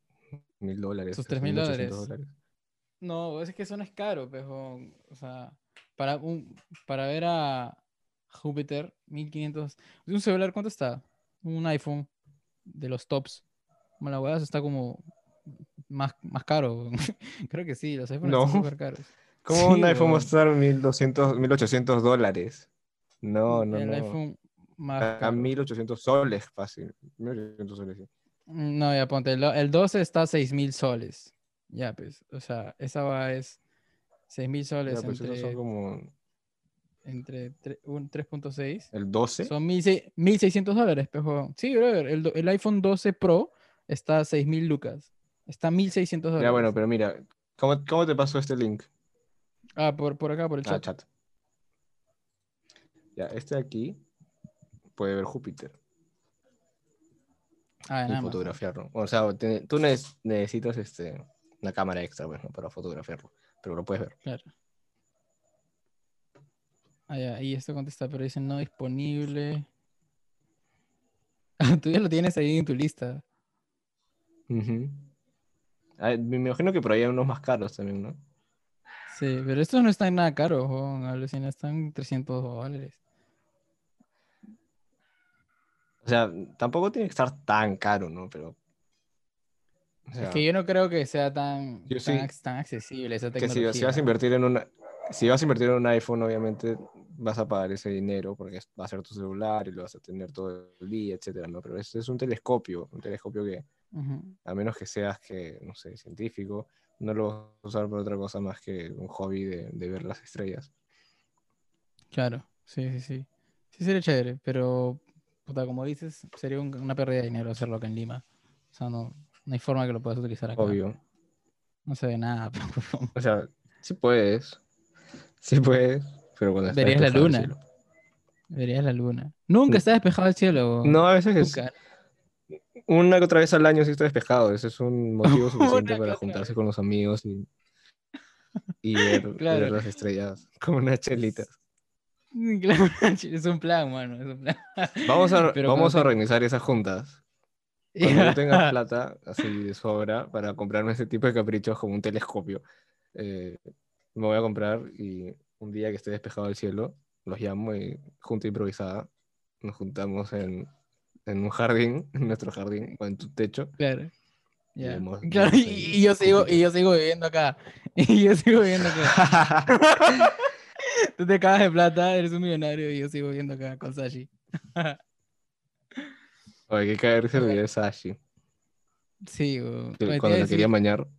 Mil dólares. Sus tres 3.000 mil dólares. No, es que eso no es caro, pero, o sea, para, un, para ver a Júpiter, 1500. ¿Un celular cuánto está? Un iPhone de los tops. Como la hueá está como más, más caro. [laughs] Creo que sí, los iPhones No. están súper caros. ¿Cómo un iPhone va a estar 1200, 1800 dólares? No, no, El no. iPhone más A caro. 1800 soles fácil. 1800 soles, sí. Mm, No, ya ponte, el, el 12 está a 6000 soles. Ya, pues, o sea, esa va es 6000 soles Ya, pues entre, son como entre tre- un 3.6. el 12. Son 1600 1600 dólares, pejo. Sí, brother. El, el iPhone 12 Pro está a 6000 lucas. Está a 1600 dólares. Ya, bueno, pero mira, ¿cómo, cómo te pasó este link? Ah, por, por acá, por el Ah, chat. chat. Ya, este de aquí puede ver Júpiter Ah, y fotografiarlo. O sea, te- tú neces- necesitas este, una cámara extra pues, ¿no? para fotografiarlo, pero lo puedes ver. Claro. Ah, ya. Y esto contesta, pero dice no disponible. [laughs] Tú ya lo tienes ahí en tu lista. Ah, me imagino que por ahí hay unos más caros también, ¿no? Sí, pero estos no están nada caros, alucina, están 300 dólares. O sea, tampoco tiene que estar tan caro, ¿no? Pero. O sea, Es que yo no creo que sea tan, tan, sí- ac- tan accesible esa que tecnología. si, si vas a invertir en una. Si vas a invertir en un iPhone, obviamente vas a pagar ese dinero porque es- va a ser tu celular y lo vas a tener todo el día, etcétera, ¿no? Pero este es un telescopio, un telescopio que, a menos que seas que, no sé, científico, no lo vas a usar por otra cosa más que un hobby de, de ver las estrellas. Claro, sí, sí, sí. Sí sería chévere, pero, puta, como dices, sería un- una pérdida de dinero hacerlo acá en Lima. O sea, no, no hay forma que lo puedas utilizar acá. Obvio. No se ve nada. [laughs] O sea, sí puedes. Sí puedes, pero cuando Verías la luna. Verías la luna. Nunca está despejado el cielo. No, a veces es Nunca. una que otra vez al año sí está despejado. Ese es un motivo [laughs] suficiente para juntarse con los amigos y, y [laughs] ver, Claro. ver las estrellas como unas chelitas. Claro, es un plan, mano. Es un plan. Vamos a, Pero vamos a organizar esas juntas. [laughs] Cuando yo tenga [laughs] plata así de sobra para comprarme ese tipo de caprichos como un telescopio, eh, me voy a comprar y un día que esté despejado el cielo, los llamo y junta improvisada, nos juntamos en, en un jardín, [laughs] en nuestro jardín o en tu techo. Claro. Ya. Vemos- Claro, y, y yo sigo, y yo sigo viviendo acá. Y yo sigo viviendo acá. Tú te cagas de plata, eres un millonario y yo sigo viviendo acá con Sashi. Oye, que caerse el video de Sashi. Sí, te Cuando a la quería decir- bañar. [laughs]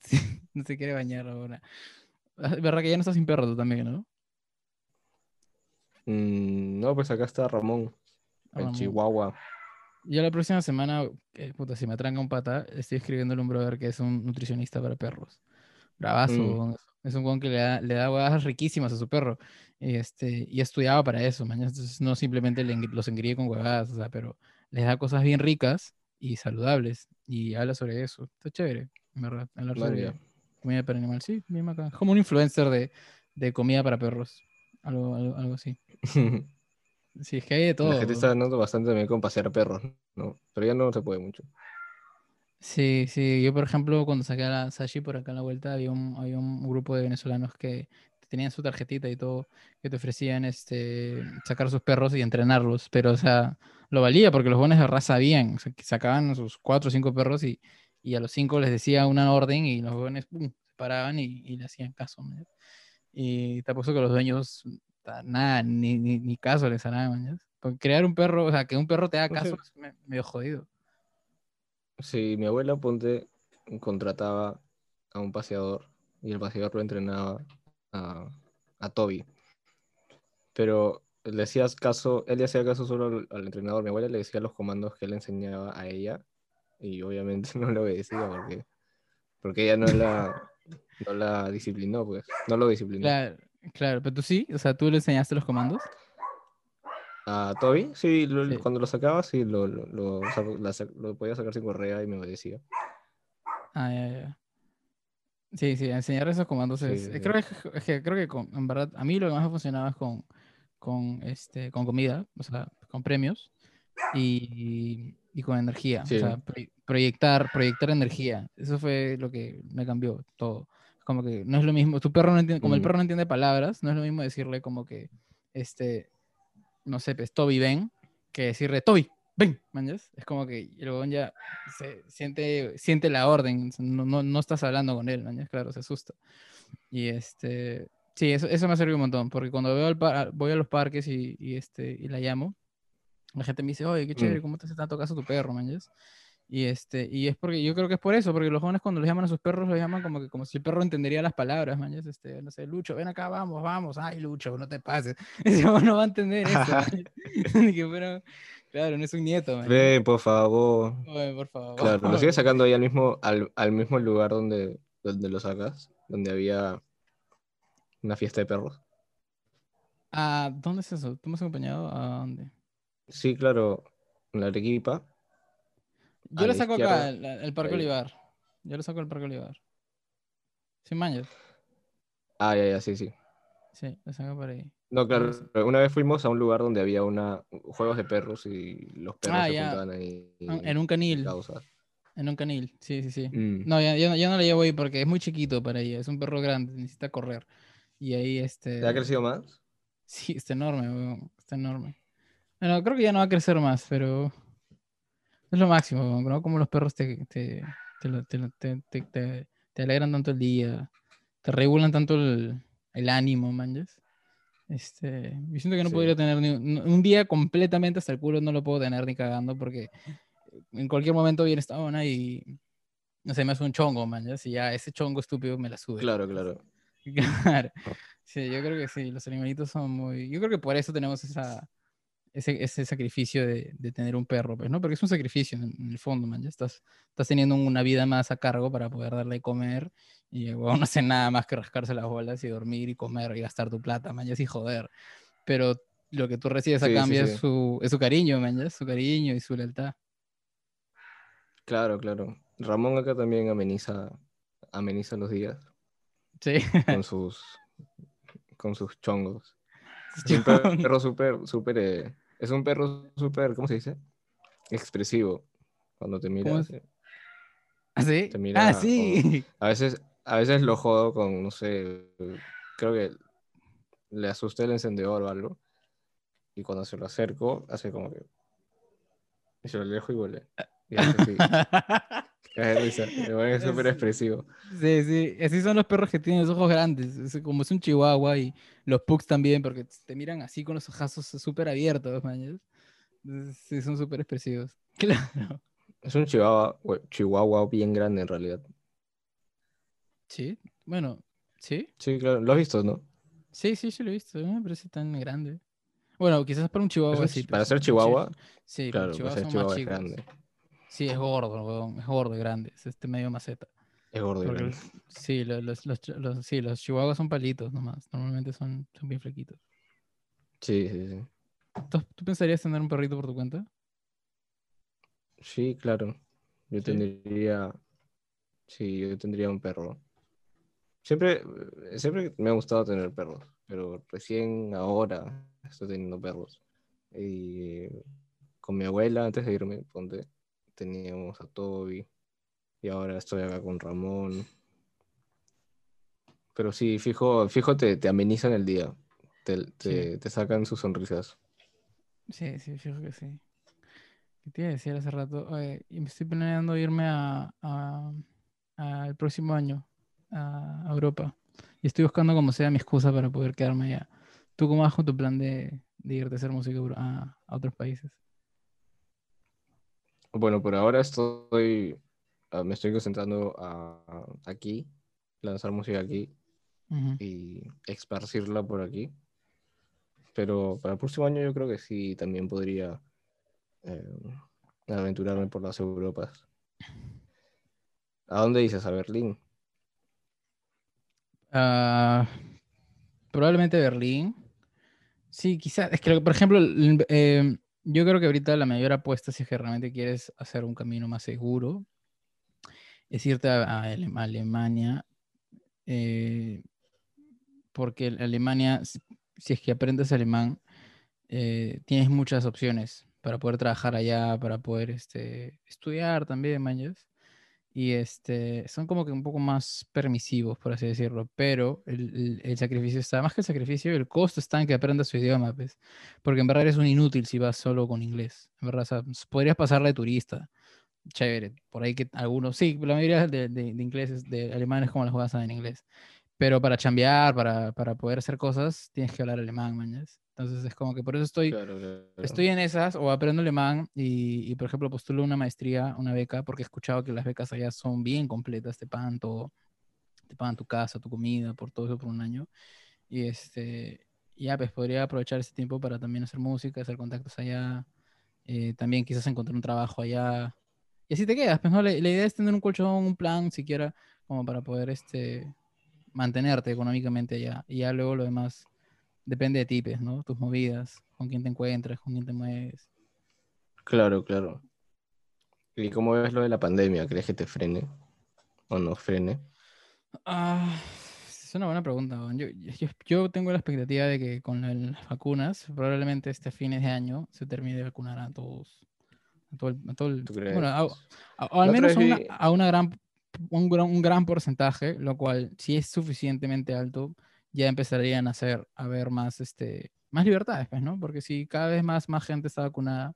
Sí, no se quiere bañar ahora. Ah, ¿Verdad que ya no estás sin perro tú también, no? Mm, no, pues acá está Ramón, el Ramón. Chihuahua. Yo la próxima semana, eh, puta, si me atranca un pata, estoy escribiéndole a un brother que es un nutricionista para perros. Bravazo, Mm. Es un weón que le da, le da huevadas riquísimas a su perro. Y, este, y estudiaba para eso, man. Entonces no simplemente le los engríe con huevadas, o sea, pero les da cosas bien ricas y saludables. Y habla sobre eso. Está chévere, en verdad. Hablar sobre ya. comida para animal. Sí, bien acá. Como un influencer de, de comida para perros. Algo, algo, algo así. [laughs] Sí, es que hay de todo. La gente está ganando bastante también con pasear perros, ¿no? Pero ya no se puede mucho. Sí, sí, yo por ejemplo cuando saqué a la Sashi por acá en la vuelta había un, había un grupo de venezolanos que tenían su tarjetita y todo, que te ofrecían este sacar sus perros y entrenarlos, pero o sea, lo valía porque los buenos de raza sabían, o sea, que sacaban sus cuatro o cinco perros y, y a los cinco les decía una orden y los buenos pum, se paraban y, y le hacían caso. ¿me Y te apuesto que los dueños nada, ni, ni, ni caso les harán, ¿me Porque crear un perro, o sea, que un perro te haga No caso es me- medio jodido. Sí, mi abuela, ponte, contrataba a un paseador y el paseador lo entrenaba a, a Toby. Pero le hacías caso, él le hacía caso solo al, entrenador. Mi abuela le decía los comandos que él enseñaba a ella y obviamente [laughs] no le obedecía porque, porque ella no la, no la disciplinó, pues. No lo disciplinó. Claro, claro, pero tú sí, o sea, tú le enseñaste los comandos. A Toby, sí, lo- Sí. cuando lo sacaba, sí, lo, lo, lo la lo podía sacar sin correa y me obedecía. Ah, ya, ya. Sí, sí, enseñar esos comandos Sí, es, sí, creo que, es que creo que con- en verdad a mí lo que más me funcionaba es con, con este, con comida, o sea, con premios y, y con energía, o sea, proy- proyectar, proyectar energía. Eso fue lo que me cambió todo. Como que no es lo mismo, tu perro no entiende, como el Mm. perro no entiende palabras, no es lo mismo decirle como que, este, no sé, pues Toby ven, que decirle Toby, ven, ¿manjas? Es como que el huevón ya se siente, siente la orden, no, no, no estás hablando con él, ¿manjas? Claro, se asusta. Y este, sí, eso, eso me ha servido un montón, porque cuando veo al par- voy a los parques y, y, este, y la llamo, la gente me dice, oye, qué chévere, Mm. ¿cómo te hace tanto caso tu perro, manjas? Y este, y es porque yo creo que es por eso, porque los jóvenes cuando les llaman a sus perros, los llaman como que como si el perro entendería las palabras, manjas, este, no sé, Lucho, ven acá, vamos, vamos, ay, Lucho, no te pases. [laughs] Ese no va a entender eso. [laughs] manjas. [laughs] Ni que fuera- claro, no es un nieto, manjas. Ven, por favor. Oye, por favor. Claro, lo sigues sacando ahí al mismo, al, al mismo lugar donde, donde lo sacas, donde había una fiesta de perros. Ah, ¿dónde es eso? ¿Tú me has acompañado? ¿A dónde? Sí, claro, en la Arequipa. Yo A la saco acá, el, el Parque ahí. Olivar. Yo lo saco al Parque Olivar. Sin mañas. Ah, ya, ya, sí, sí. Sí, lo saco por ahí. No, claro, una vez fuimos a un lugar donde había una juegos de perros y los perros Ah, se ya. juntaban ahí. Ah, En un canil. En un canil. Sí, sí, sí. Mm. No, ya, ya, no- le llevo ahí porque es muy chiquito para ella. Es un perro grande, necesita correr. Y ahí este. ¿Te ha crecido más? Sí, está enorme, weón, Está enorme. Bueno, creo que ya no va a crecer más, pero es lo máximo, ¿no? Como los perros te, te, te, te te- te- te- te alegran tanto el día, te regulan tanto el, el ánimo, manches. Este, yo siento que no Sí. podría tener ni un, un día completamente hasta el culo, no lo puedo tener ni cagando porque en cualquier momento viene esta ona y no sé, me hace un chongo, manches, y ya ese chongo estúpido me la sube. Claro, claro. [laughs] Claro. Sí, yo creo que sí, los animalitos son muy... Yo creo que por eso tenemos esa, ese, ese sacrificio de, de tener un perro, pues, ¿no? Porque es un sacrificio en, en el fondo, man. Ya estás, estás teniendo una vida más a cargo para poder darle de comer y [laughs] huevón no hace nada más que rascarse las bolas y dormir y comer y gastar tu plata, man. Ya sí joder. Pero lo que tú recibes a Sí, sí, cambio sí. Es, su, es su cariño, man. Ya su cariño y su lealtad. Claro, claro. Ramón acá también ameniza, ameniza los días Sí. con [laughs] sus, con sus chongos. Es un perro súper, súper, eh, es un perro súper, ¿cómo se dice? Expresivo. Cuando te mira, ¿Ah, sí? te mira Ah, sí. a veces, a veces lo jodo con, no sé, creo que le asusté el encendedor o algo. Y cuando se lo acerco, hace como que. Y se lo alejo y vuelve. Y hace así. [laughs] Es [laughs] súper Es- expresivo. Sí, sí, así son los perros que tienen los ojos grandes, es como es un chihuahua y los pugs también, porque te miran así con los ojazos súper abiertos. Entonces, Sí, son súper expresivos. [laughs] Claro. Es un chihuahua, chihuahua bien grande en realidad. Sí, bueno, sí, Sí, claro. Lo has visto, ¿no? sí, sí, sí lo he visto, no me parece tan grande. Bueno, quizás para un chihuahua es- sí. para ser chihuahua, Sí, claro, para ser son chihuahua más chicos. grande. Sí, es gordo, weón, es gordo y grande. Es este medio maceta. Es gordo y grande. sí, lo- los, los, los- sí, los chihuahuas son palitos nomás. Normalmente son, son bien flequitos. Sí, sí, sí. ¿Tú, tú pensarías tener un perrito por tu cuenta? Sí, claro. Yo Sí. tendría. Sí, yo tendría un perro. Siempre, siempre me ha gustado tener perros, pero recién ahora estoy teniendo perros. Y con mi abuela, antes de irme, ponte, teníamos a Toby. Y ahora estoy acá con Ramón. Pero sí, fijo, fijo te, te amenizan el día. Te, te, te sacan sus sonrisas. Sí, sí, fijo que sí. ¿Qué te iba a decir hace rato? Oye, y me estoy planeando irme a, a- a el próximo año a Europa. Y estoy buscando como sea mi excusa para poder quedarme allá. ¿Tú cómo vas con tu plan de, de irte a hacer música a otros países? Bueno, por ahora estoy, ah, me estoy concentrando a, a- aquí, lanzar música aquí y esparcirla por aquí. Pero para el próximo año yo creo que sí también podría eh, aventurarme por las Europas. ¿A dónde dices? ¿A Berlín? Ah, probablemente Berlín. Sí, quizás. Es que, por ejemplo, eh, yo creo que ahorita la mayor apuesta, si es que realmente quieres hacer un camino más seguro, es irte a, a Ale- a Alemania. eh, porque Alemania, si, es que aprendes alemán, eh, tienes muchas opciones para poder trabajar allá, para poder este, estudiar también, mañas. Y este, son como que un poco más permisivos, por así decirlo, pero el, el- el sacrificio está, más que el sacrificio, el costo está en que aprendas su idioma, pues, porque en verdad eres un inútil si vas solo con inglés, en verdad, o sea, podrías pasarla de turista, chévere, por ahí que algunos, sí, la mayoría de, de, de ingleses, de alemanes como las juegas en inglés, pero para chambear, para, para poder hacer cosas, tienes que hablar alemán, mañas. Entonces es como que por eso estoy, Claro, claro. Estoy en esas o aprendo alemán y, y, por ejemplo, postulo una maestría, una beca, porque he escuchado que las becas allá son bien completas, te pagan todo, te pagan tu casa, tu comida, por todo eso por un año. Y este, ya, pues podría aprovechar ese tiempo para también hacer música, hacer contactos allá, eh, también quizás encontrar un trabajo allá. Y así te quedas, pues no, la, la idea es tener un colchón, un plan, siquiera, como para poder este, mantenerte económicamente allá. Y ya luego lo demás depende de ti, pues, ¿no? Tus movidas, con quién te encuentras, con quién te mueves. Claro, claro. ¿Y cómo ves lo de la pandemia? ¿Crees que te frene o no frene? Ah, es una buena pregunta. Yo, yo, yo tengo la expectativa de que con la- las vacunas, probablemente este fines de año se termine de vacunar a todos. A todo el, a todo el- bueno, a- a- o al menos una, a una gran, un, gran, porcentaje, lo cual, si es suficientemente alto, ya empezarían a hacer, a ver más, este, más libertades, pues, ¿no? Porque si cada vez más, más gente está vacunada,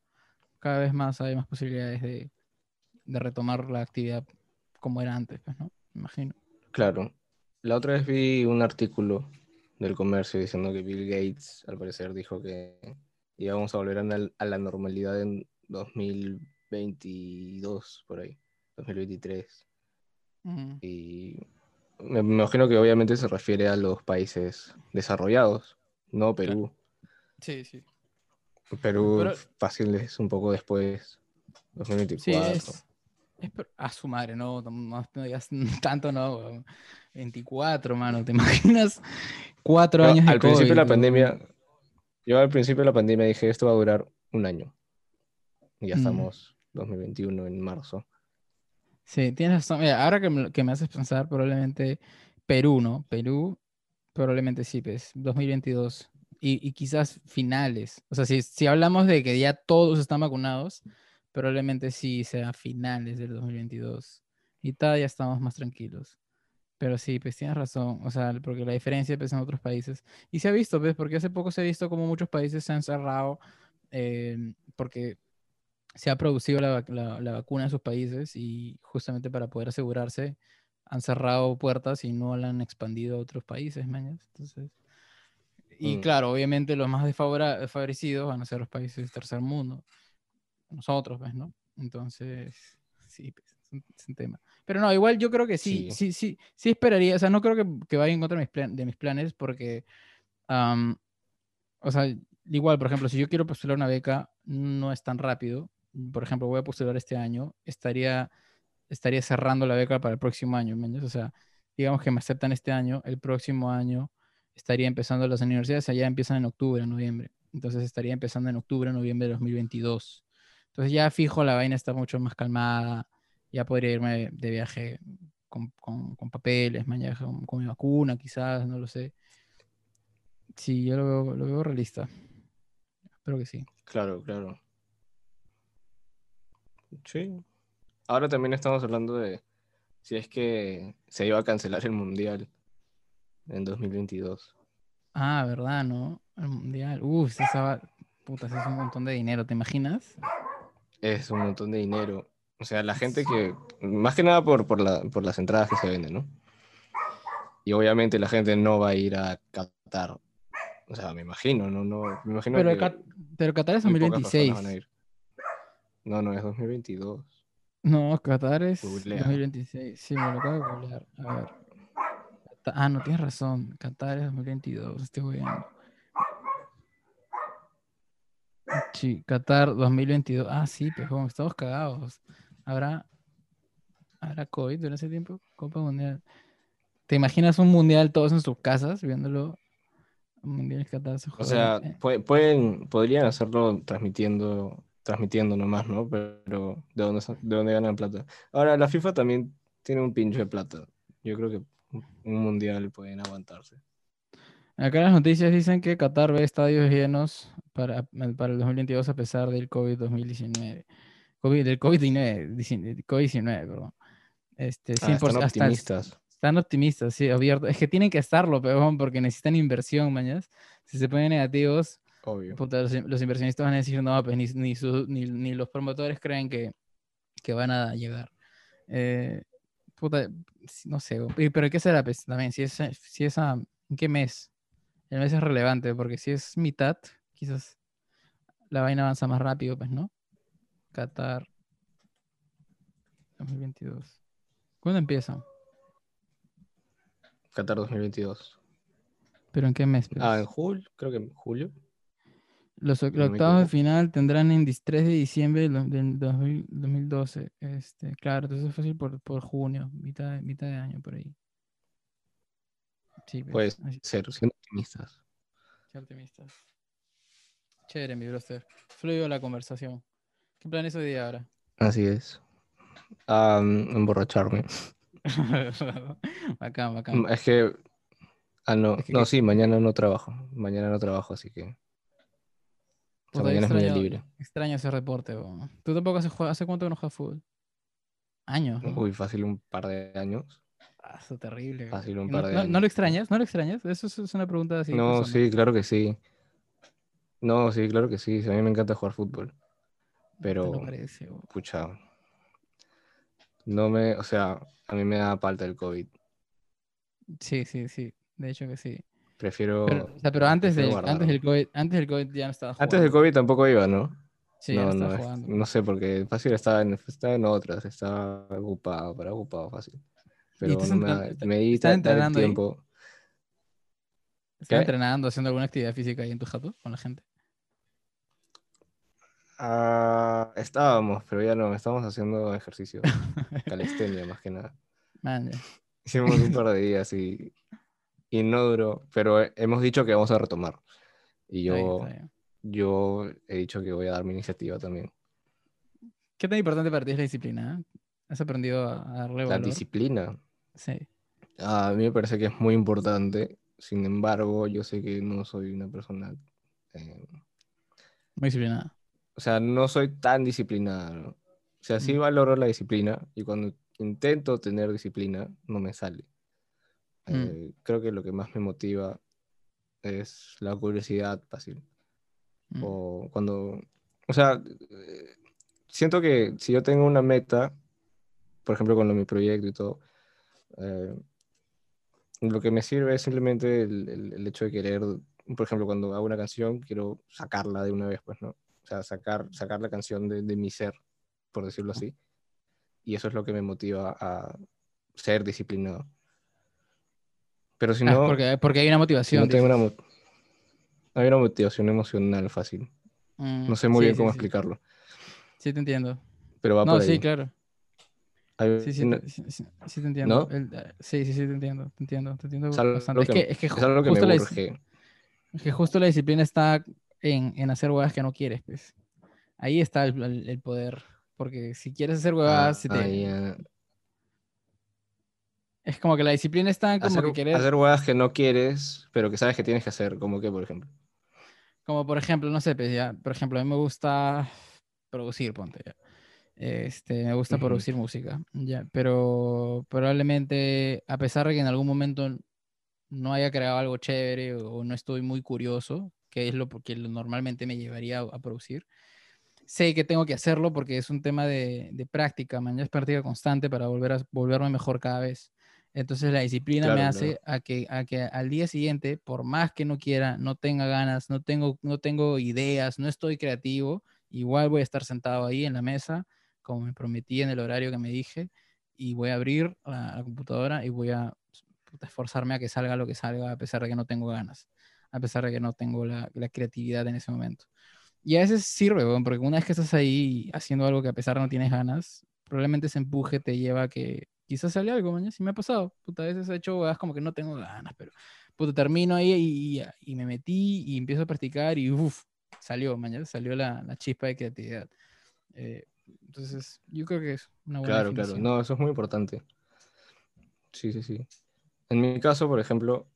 cada vez más hay más posibilidades de, retomar la actividad como era antes, pues, ¿no? Imagino. Claro. La otra vez vi un artículo del comercio diciendo que Bill Gates, al parecer, dijo que íbamos a volver a la normalidad en 2022, por ahí, 2023. Y me, imagino que obviamente se refiere a los países desarrollados, no Perú. Sí, sí. Perú Pero- fácil es un poco después, Sí, 2024. es, es per- a su madre, no, no, no digas [laughs] tanto, no. weón. 24, mano, ¿te [laughs] imaginas? Cuatro Yo, años de al principio de la pandemia, yo al principio de la pandemia dije esto va a durar un año. Y ya Mm. estamos 2021 en marzo. Sí, tienes razón. Mira, ahora que me, que haces pensar, probablemente Perú, ¿no? Perú, probablemente sí, pues, 2022. Y, quizás finales. O sea, si, si hablamos de que ya todos están vacunados, probablemente sí sea finales del 2022. Y tal, ya estamos más tranquilos. Pero sí, pues tienes razón. O sea, porque la diferencia pues, en otros países. Y se ha visto, pues, porque hace poco se ha visto como muchos países se han cerrado eh, porque se ha producido la, la- la vacuna en sus países y justamente para poder asegurarse han cerrado puertas y no la han expandido a otros países, mañas. Entonces, y Mm. claro, obviamente los más desfavorecidos van a ser los países del tercer mundo. Nosotros, pues, ¿no? Entonces, sí, pues, es un, es un tema. Pero no, igual yo creo que sí, sí, Sí. sí, sí, esperaría, o sea, no creo que, que vaya en contra de mis, plan- de mis planes porque, am, o sea, igual, por ejemplo, si yo quiero postular una beca, no es tan rápido. Por ejemplo, voy a postular este año, estaría, estaría cerrando la beca para el próximo año. O sea, digamos que me aceptan este año, el próximo año estaría empezando las universidades, allá empiezan en octubre, noviembre. Entonces estaría empezando en octubre, noviembre de 2022. Entonces ya fijo, la vaina está mucho más calmada, ya podría irme de viaje con, con, con papeles, mañana con, con mi vacuna, quizás, no lo sé. Sí, yo lo veo, lo veo realista. Espero que sí. Claro, claro. Sí. Ahora también estamos hablando de si es que se iba a cancelar el mundial en 2022. Ah, ¿verdad? ¿No? El mundial. Uf, esa va... Puta, es un montón de dinero, ¿te imaginas? Es un montón de dinero. O sea, la gente que. Más que nada por, por, la- por las entradas que se venden, ¿no? Y obviamente la gente no va a ir a Qatar. O sea, me imagino, no, no. Me imagino Pero, que Cat- pero Qatar es muy pocas 2026. personas van a ir. No, no, es 2022. No, Qatar es Googlea. 2026. Sí, me lo acabo de googlear. A ver. Ah, no, tienes razón. Qatar es 2022. Estoy viendo. Sí, Qatar 2022. Ah, sí, pero joven, estamos cagados. ¿Habrá, ¿Habrá COVID en ese tiempo? Copa Mundial. ¿Te imaginas un mundial todos en sus casas viéndolo? Un mundial Qatar se O sea, eh, pue- pueden, podrían hacerlo transmitiendo, transmitiendo nomás, ¿no? Pero ¿de dónde, de dónde ganan plata? Ahora, la FIFA también tiene un pincho de plata. Yo creo que un un mundial pueden aguantarse. Acá las noticias dicen que Qatar ve estadios llenos para, para el 2022 a pesar del COVID-2019. COVID, del COVID-19, dicen- COVID-19, perdón. Este, Ah, 100%, están hasta optimistas. están optimistas, sí, abierto. Es que tienen que estarlo, pero porque necesitan inversión, mañas. Si se ponen negativos, Obvio. puta, los, los inversionistas van a decir, no, pues ni, ni, su- ni, ni los promotores creen que, que van a llegar. Eh, puta, no sé, pero ¿qué será? Pues, también, si es, si es a, ¿en qué mes? El mes es relevante, porque si es mitad, quizás la vaina avanza más rápido, pues, ¿no? Qatar 2022. ¿Cuándo empieza? Qatar 2022. ¿Pero en qué mes? pues? Ah, en julio, creo que en julio. Los, no octavos de final tendrán en dis- 3 de diciembre del, do- del 2000 2012. Este, claro, entonces es fácil por, por junio, mitad de, mitad de año por ahí. Sí, pues, Puede así, ser, siendo optimistas. qué optimistas. Chévere, mi broster. Fluido la conversación. ¿Qué planes hoy día ahora? Así es. Ah, emborracharme. [laughs] bacán, bacán. Es que. Ah, no. Es que- No, sí, mañana no trabajo. Mañana no trabajo, así que. O sea, es extraño, libre. extraño ese reporte. bo. ¿Tú tampoco hace, hace cuánto que no juegas fútbol? Años. ¿no? Uy, fácil un par de años. Ah, eso terrible. Fácil un ¿Y par no, de no- años. ¿No lo extrañas? ¿No lo extrañas? Eso es, una pregunta así. No, sí, claro que sí. No, sí, claro que sí. A mí me encanta jugar fútbol. Pero, parece, pucha. No me. O sea, a mí me da falta el COVID. Sí, sí, sí. De hecho que sí. Prefiero. Pero, o sea, pero antes, del, antes, del COVID, antes del COVID ya no estaba jugando. Antes del COVID tampoco iba, ¿no? Sí, no, no jugando. no sé, porque fácil estaba en, estaba en otras, estaba ocupado, para ocupado fácil. Pero estás no me, me di estás el entrenando ahí? tiempo. ¿Estás ¿Qué? entrenando, haciendo alguna actividad física ahí en tu jato con la gente? Ah, estábamos, pero ya no, estábamos haciendo ejercicio, [laughs] calistenia más que nada. Man. Hicimos un par de días y, y no duró, pero he- hemos dicho que vamos a retomar. Y Está bien, yo, está bien. yo he dicho que voy a dar mi iniciativa también. ¿Qué tan importante para ti es la disciplina? eh? ¿Has aprendido a, darle La valor? disciplina, Sí. a mí me parece que es muy importante. Sin embargo, yo sé que no soy una persona eh, Muy disciplinada. o sea, no soy tan disciplinado. ¿no? O sea, sí Mm. valoro la disciplina y cuando intento tener disciplina, no me sale. Mm. Eh, creo que lo que más me motiva es la curiosidad fácil. Mm. O cuando, o sea, eh, siento que si yo tengo una meta, por ejemplo, con lo- mi proyecto y todo, eh, lo que me sirve es simplemente el, el- el hecho de querer, por ejemplo, cuando hago una canción, quiero sacarla de una vez, pues, ¿no? O sea, sacar, sacar la canción de, de mi ser, por decirlo así. Y eso es lo que me motiva a ser disciplinado. Pero si Ah, no, porque, porque hay una si motivación. no tengo una hay una motivación emocional fácil. Mm, No sé muy sí, bien sí, cómo sí. explicarlo, Sí, te entiendo. pero va No, por sí, ahí. claro. Hay Sí, te, sí, sí- sí te entiendo. ¿No? El- eh, sí, sí, sí, te entiendo. Te entiendo, te entiendo es bastante. Es que, es que, es ju- algo que me justo la, dis- urge. es que justo la disciplina está en, en hacer huevadas que no quieres, pues. Ahí está el, poder. Porque si quieres hacer huevadas, Ah, se te- ya. Es como que la disciplina está en como Hacer, que querer, hacer huevas que no quieres, pero que sabes que tienes que hacer, como que, por ejemplo. como por ejemplo, no sé, pues ya, por ejemplo, a mí me gusta producir, ponte ya. Este, me gusta Ujú. producir música, ya, pero probablemente, a pesar de que en algún momento no haya creado algo chévere o, no estoy muy curioso, que es lo que normalmente me llevaría a, a producir, sé que tengo que hacerlo porque es un tema de, de práctica, man, ya es práctica constante para volver a volverme mejor cada vez. Entonces la disciplina me hace a, que, a que al día siguiente, por más que no quiera, no tenga ganas, no tengo, no tengo ideas, no estoy creativo, igual voy a estar sentado ahí en la mesa, como me prometí en el horario que me dije, y voy a abrir la, la computadora y voy a esforzarme a que salga lo que salga, a pesar de que no tengo ganas, a pesar de que no tengo la, la creatividad en ese momento. Y a veces sirve, weón, porque una vez que estás ahí haciendo algo que a pesar no tienes ganas, probablemente ese empuje te lleva a que quizás sale algo, mañana. Si me ha pasado, puta, a veces he hecho weas como que no tengo ganas, pero puta, termino ahí y, y- y me metí y empiezo a practicar y uff, salió, mañana, salió la, la chispa de creatividad. Eh, entonces, yo creo que es una buena Claro, claro. No, eso es muy importante. Sí, sí, sí. En mi caso, por ejemplo,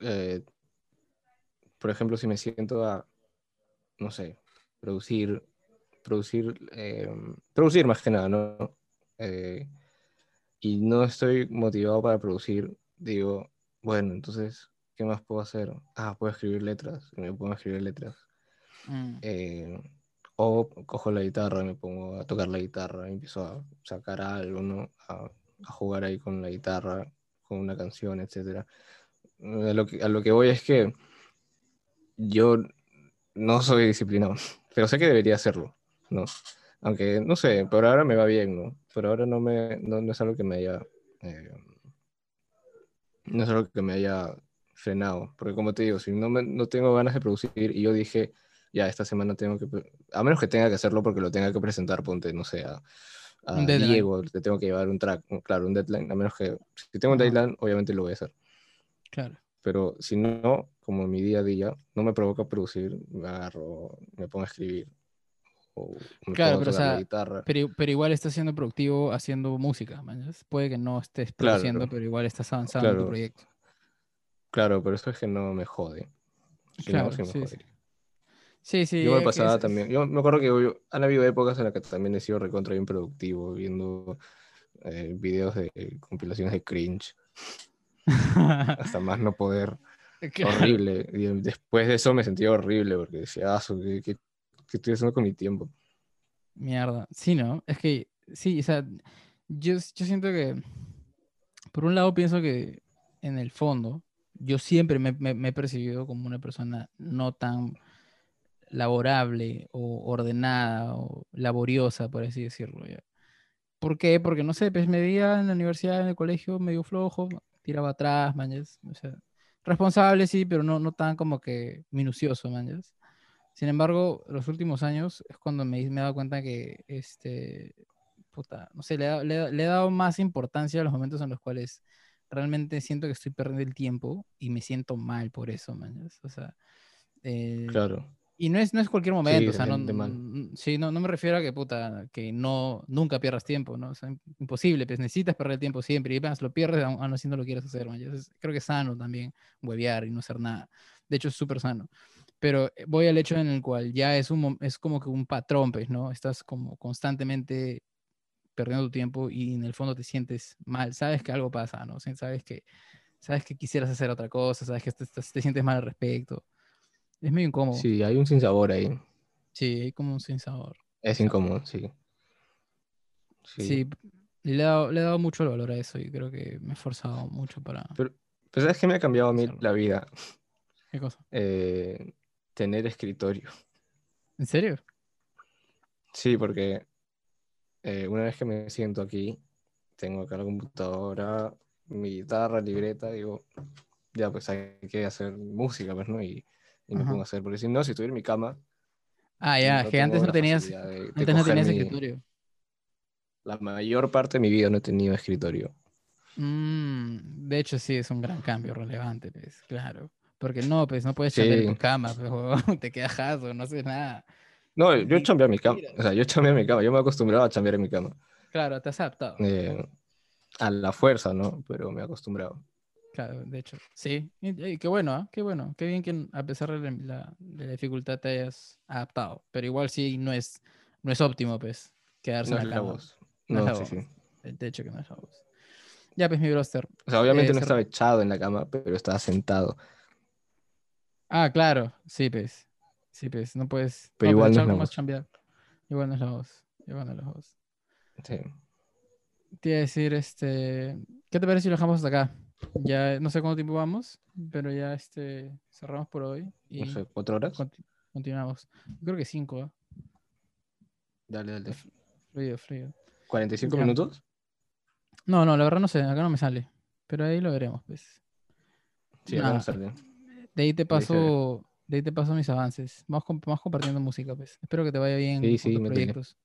eh, por ejemplo, si me siento a, no sé, producir, producir, eh, producir más que nada, ¿no? Eh, y no estoy motivado para producir, digo, bueno, entonces, ¿qué más puedo hacer? Ah, puedo escribir letras, y me pongo a escribir letras. Mm, Eh, o cojo la guitarra, me pongo a tocar la guitarra, y empiezo a sacar algo, ¿no? A, a jugar ahí con la guitarra, con una canción, etc. A lo que, a lo que voy es que yo no soy disciplinado, [laughs] pero sé que debería hacerlo, ¿no? Aunque, no sé, por ahora me va bien, ¿no? Por ahora no, me, no, no es algo que me haya... eh, no es algo que me haya frenado, porque como te digo, si no, me- no tengo ganas de producir y yo dije, ya, esta semana tengo que, a menos que tenga que hacerlo porque lo tenga que presentar, ponte, no sé, a, a. Diego, le tengo que llevar un track, claro, un deadline, a menos que, si tengo un deadline, obviamente lo voy a hacer, claro. pero si no, como mi día a día, no me provoca producir, me agarro, me pongo a escribir, o Claro, pero, o sea, guitarra. Pero, pero igual estás siendo productivo haciendo música, mañas. Puede que no estés Claro. produciendo, pero igual estás avanzando en tu Claro. proyecto. Claro, pero eso es que no me jode. Si no, Claro, sí me sí, sí. Sí. Yo me pasaba es- también. Yo me acuerdo que yo- han habido épocas en las que también he sido recontra bien productivo, viendo eh, videos de compilaciones de cringe, [laughs] hasta más no poder. Claro. Horrible. Y después de eso me sentía horrible porque decía, ah, ¿qué, qué- qué estoy haciendo con mi tiempo? Mierda. Sí, ¿no? Es que, sí, o sea, yo, yo siento que, por un lado pienso que en el fondo, yo siempre me, me- me he percibido como una persona no tan laborable o ordenada o laboriosa, por así decirlo. ¿ya? ¿Por qué? Porque, no sé, pues me veía en la universidad, en el colegio, medio flojo, tiraba atrás, mañas. O sea, responsable, sí, pero no, no tan como que minucioso, mañas. Sin embargo, los últimos años es cuando me, me he dado cuenta que, este, puta, no sé, le he, dado- le dado- le he dado más importancia a los momentos en los cuales realmente siento que estoy perdiendo el tiempo y me siento mal por eso, mañas. O sea, eh, Claro. y no es, no es cualquier momento, o sea, no, sí, no, no me refiero a que, puta, que no, nunca pierdas tiempo, ¿no? O sea, imposible, pues necesitas perder el tiempo siempre, y apenas lo pierdes, aún aún así no lo quieres hacer, man. Entonces, creo que es sano también huevear y no hacer nada. De hecho, es súper sano. Pero eh, voy al hecho en el cual ya es, un, es como que un patrón, pues, ¿no? Estás como constantemente perdiendo tu tiempo y en el fondo te sientes mal, sabes que algo pasa, ¿no? Sabes que, sabes que quisieras hacer otra cosa, sabes que te, te- te sientes mal al respecto. Es medio incómodo. Sí, hay un sinsabor ahí. Sí, hay como un sinsabor. Es incómodo, sí. Sí. Le he, dado, le he dado mucho el valor a eso y creo que me he esforzado mucho para... Pero, pero ¿sabes qué me ha cambiado a mí la vida? ¿Qué cosa? Eh, tener escritorio. ¿En serio? Sí, porque eh, una vez que me siento aquí, tengo acá la computadora, mi guitarra, libreta, digo, ya pues hay que hacer música, pues, ¿no? Y y me Ajá. pongo a hacer. Porque si no, si estuviera en mi cama, Ah, ya, no que antes no tenías, facilidad de- de antes no tenías mi- escritorio. La mayor parte de mi vida no he tenido escritorio. Mm, de hecho, sí, es un gran cambio relevante, pues, claro. Porque no, pues no puedes chambear en tu Sí. cama, pues, [laughs] te quedas jazo, no haces nada. No, yo chambeé en mi cama. O sea, yo chambeé en mi cama. Yo me acostumbraba a chambear en mi cama. Claro, te has adaptado. Eh, a la fuerza, ¿no? Pero me he acostumbrado. Claro, de hecho, sí. Y, y qué bueno, ¿ah? Qué bueno. Qué bien que a pesar de la, de la dificultad te hayas adaptado. Pero igual sí no es, no es óptimo, pues, quedarse No en es la la cama. voz. No es No, la sí, voz. sí. El techo que no es la voz. Ya, pues, mi broster. O sea, obviamente Eh, no estaba echado en la cama, pero estaba sentado. Ah, claro. Sí, pues. Sí, pues. No puedes. Pero no, igual no es la voz. chambear. Igual no es la voz. Igual no es la voz. Sí. Te iba a decir, este. ¿Qué te parece si lo dejamos hasta acá? Ya no sé cuánto tiempo vamos, pero ya este cerramos por hoy y No sé, ¿cuatro horas? conti- continuamos. Creo que cinco, ¿ah? Dale, dale. Fluido, fluido. ¿45 Ya. minutos? No, no, la verdad no sé, acá no me sale. Pero ahí lo veremos, pues. Sí, acá Nah, no sale. De ahí te paso, de ahí te paso mis avances. Vamos, vamos compartiendo música, pues. Espero que te vaya bien Sí, con sí, tus proyectos.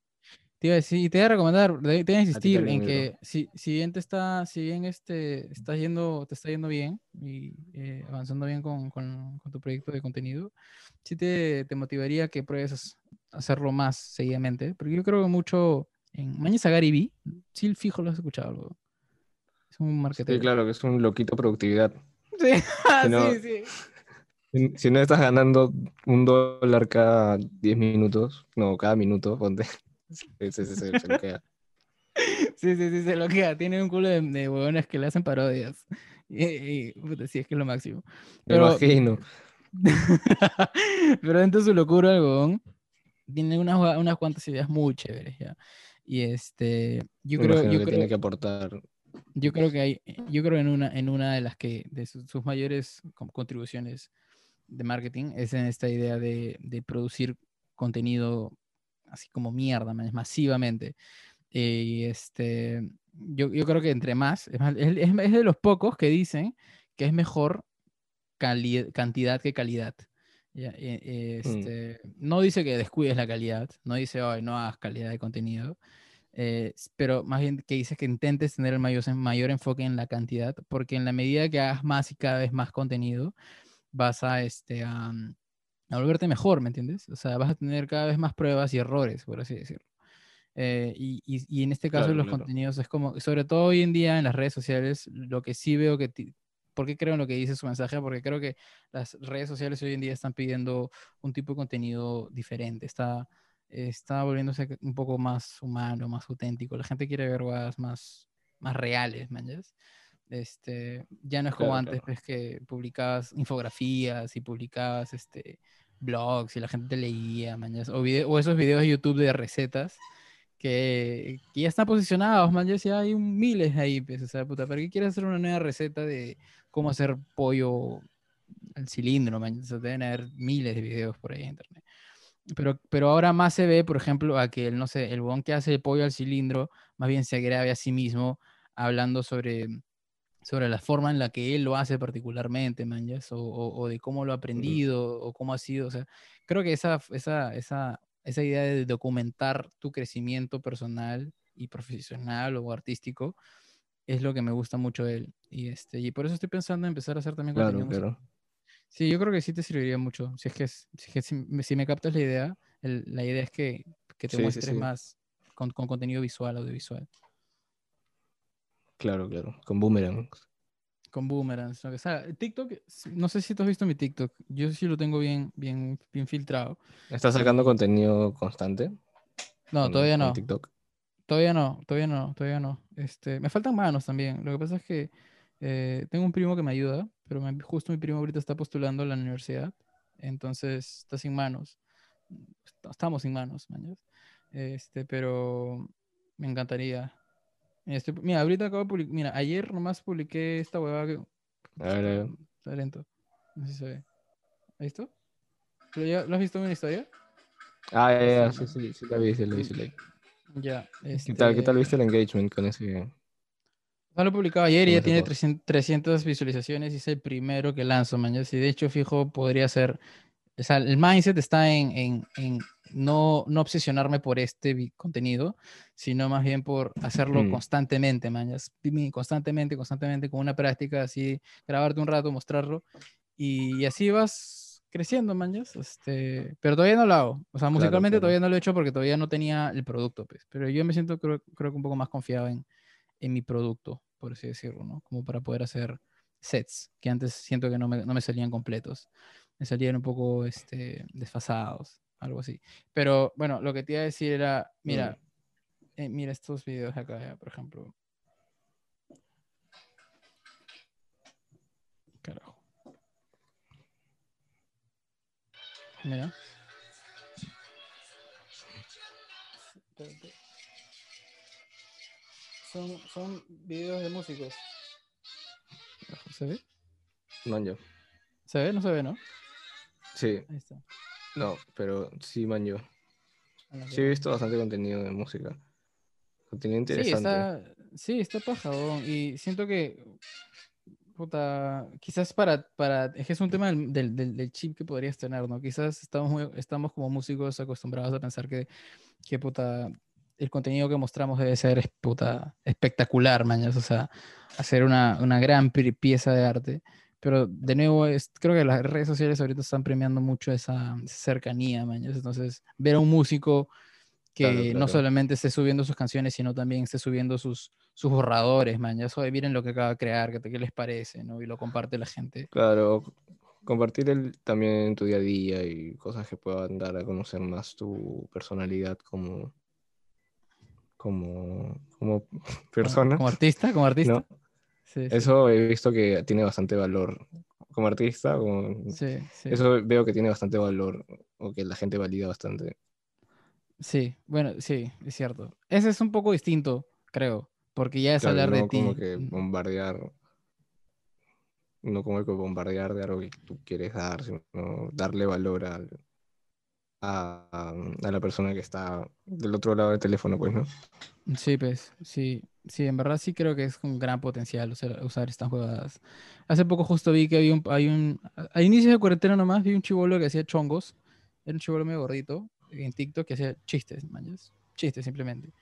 Te iba a decir, te voy a recomendar, te voy a insistir también, en que si, si bien te está, si bien este, estás yendo, te está yendo bien y eh, avanzando bien con, con- con tu proyecto de contenido, sí te, te motivaría que pruebes a hacerlo más seguidamente, porque yo creo que mucho en Mañez Gary B, sí fijo lo has escuchado algo. Es un marketero. Sí, claro, que es un loquito productividad. Sí, [laughs] no- sí, sí. Si- Si no estás ganando un dólar cada 10 minutos, no, cada minuto, ponte. Se, se, se, se- lo queda. Sí, sí, sí, se lo queda. [laughs] Tiene un culo de, de huevones que le hacen parodias. Y, y, puta, sí, es que es lo máximo. Me Pero, imagino. [laughs] pero dentro de su locura, el huevón tiene unas, unas cuantas ideas muy chéveres, ¿ya? Y este, yo Me creo, yo que creo, tiene que aportar. yo creo que hay, yo creo en una, en una de las que, de sus, sus mayores con- contribuciones de marketing es en esta idea de, de producir contenido así como mierda, man, masivamente. Eh, Y este, yo, yo creo que entre más, es, más, es- es- de los pocos que dicen que es mejor cali- cantidad que calidad. Eh, Mm. Este, No dice que descuides la calidad, no dice, hoy no hagas calidad de contenido, eh, pero más bien que dice que intentes tener el mayor, mayor enfoque en la cantidad, porque en la medida que hagas más y cada vez más contenido, vas a, este, a, mm, a volverte mejor, ¿me entiendes? O sea, vas a tener cada vez más pruebas y errores, por así decirlo. Eh, y, y- y en este caso Claro, los claro. contenidos es como, sobre todo hoy en día en las redes sociales, lo que sí veo que, ti- ¿por qué creo en lo que dice su mensaje? Porque creo que las redes sociales hoy en día están pidiendo un tipo de contenido diferente, está, está volviéndose un poco más humano, más auténtico, la gente quiere ver cosas más, más reales, ¿me entiendes? Este, ya no es como Claro, antes, claro. pues que publicabas infografías y publicabas este, blogs y la gente te leía, mañas, o, vide- o esos videos de YouTube de recetas que, que ya están posicionados, man, ya hay un- miles ahí, pues, o sea, puta, ¿para qué quieres hacer una nueva receta de cómo hacer pollo al cilindro, man? O sea, deben haber miles de videos por ahí en internet. Pero, pero ahora más se ve, por ejemplo, a que el, no sé, el bon que hace el pollo al cilindro, más bien se grabe a sí mismo hablando sobre, sobre la forma en la que él lo hace particularmente, man, ¿yas? O, o- o de cómo lo ha aprendido, o cómo ha sido, o sea, creo que esa, esa, esa, esa idea de documentar tu crecimiento personal y profesional o artístico es lo que me gusta mucho de él. Y, este, y por eso estoy pensando en empezar a hacer también Claro, contenido claro. Sí, yo creo que sí te serviría mucho. Si es que, si, es que si, me- si me captas la idea, el- la idea es que, que te Sí, sí, muestres sí. más con, con contenido visual, audiovisual. Claro, claro. Con boomerang. Con boomerangs, lo que sea. TikTok, no sé si tú has visto mi TikTok. Yo sí lo tengo bien, bien, bien filtrado. ¿Estás sacando contenido constante? No, con- todavía no. TikTok. Todavía no, todavía no, todavía no. Este, me faltan manos también. Lo que pasa es que eh, tengo un primo que me ayuda, pero me- justo mi primo ahorita está postulando a la universidad, entonces está sin manos. Est- Estamos sin manos, mañas. Este, pero me encantaría. Este, mira, ahorita acabo de publicar, mira, ayer nomás publiqué esta huevada que... A ver, a ver. Está lento. No sé si se ve. ¿Ahí está? ¿Lo, lo has visto en una historia? Ah, ya, ya, Sí, sí, sí, la vi, sí la vi, sí la vi. Ya. ¿Qué tal, qué tal este, viste el engagement con ese? No lo he publicado ayer y ya tiene post? 300, 300 visualizaciones y es el primero que lanzo, mañana. Y de hecho, fijo, podría ser O sea, el mindset está en, en, en no, no obsesionarme por este contenido, sino más bien por hacerlo Mm. constantemente, mañas. Constantemente, constantemente, con una práctica así, grabarte un rato, mostrarlo. Y, y así vas creciendo, mañas. Este, pero todavía no lo hago. O sea, musicalmente claro. todavía no lo he hecho porque todavía no tenía el producto, pues. Pero yo me siento, creo, creo que un poco más confiado en, en mi producto, por así decirlo, ¿no? Como para poder hacer sets, que antes siento que no me, no me salían completos. Me salían un poco este, desfasados, algo así. Pero bueno, lo que te iba a decir era, mira, eh, mira estos videos acá, ya, por ejemplo. Carajo. Mira. Son, son videos de músicos. ¿Se ve? Man, yo. ¿Se ve? No se ve, ¿no? Sí, Ahí está. No, pero sí, man, yo. A la Sí he visto bastante contenido de música. Contenido Sí, interesante. está, sí, está paja, Y siento que, puta, quizás para, para, es que es un tema del, del, del- chip que podrías tener, ¿no? Quizás estamos, muy- estamos como músicos acostumbrados a pensar que, que, puta, el contenido que mostramos debe ser, puta, espectacular, mañas, o sea, hacer una, una gran pi- pieza de arte. Pero de nuevo, es, creo que las redes sociales ahorita están premiando mucho esa cercanía, mañas. Entonces, ver a un músico que Claro, no solamente esté subiendo sus canciones, sino también esté subiendo sus, sus borradores, man. Ya miren lo que acaba de crear, ¿qué, qué les parece? ¿no? Y lo comparte la gente. Claro, compartir el, también tu día a día y cosas que puedan dar a conocer más tu personalidad como, como, como Como- persona. Como, artista, como artista. ¿no? Sí, sí, Eso he visto que tiene bastante valor como artista. como- sí, sí. Eso veo que tiene bastante valor o que la gente valida bastante. Sí, bueno, sí, es cierto. Ese es un poco distinto, creo, porque ya es Claro, hablar de ti. como que Mm, bombardear, no como que bombardear de algo que tú quieres dar, sino darle valor al- a, a- a la persona que está del otro lado del teléfono, pues, ¿no? Sí, pues, sí, sí, en verdad sí creo que es un gran potencial usar, estas jugadas. Hace poco justo vi que había un, hay un, a inicios de cuarentena nomás, vi un chivolo que hacía chongos, era un chivolo medio gordito, en TikTok que hacía chistes, manches, chistes simplemente.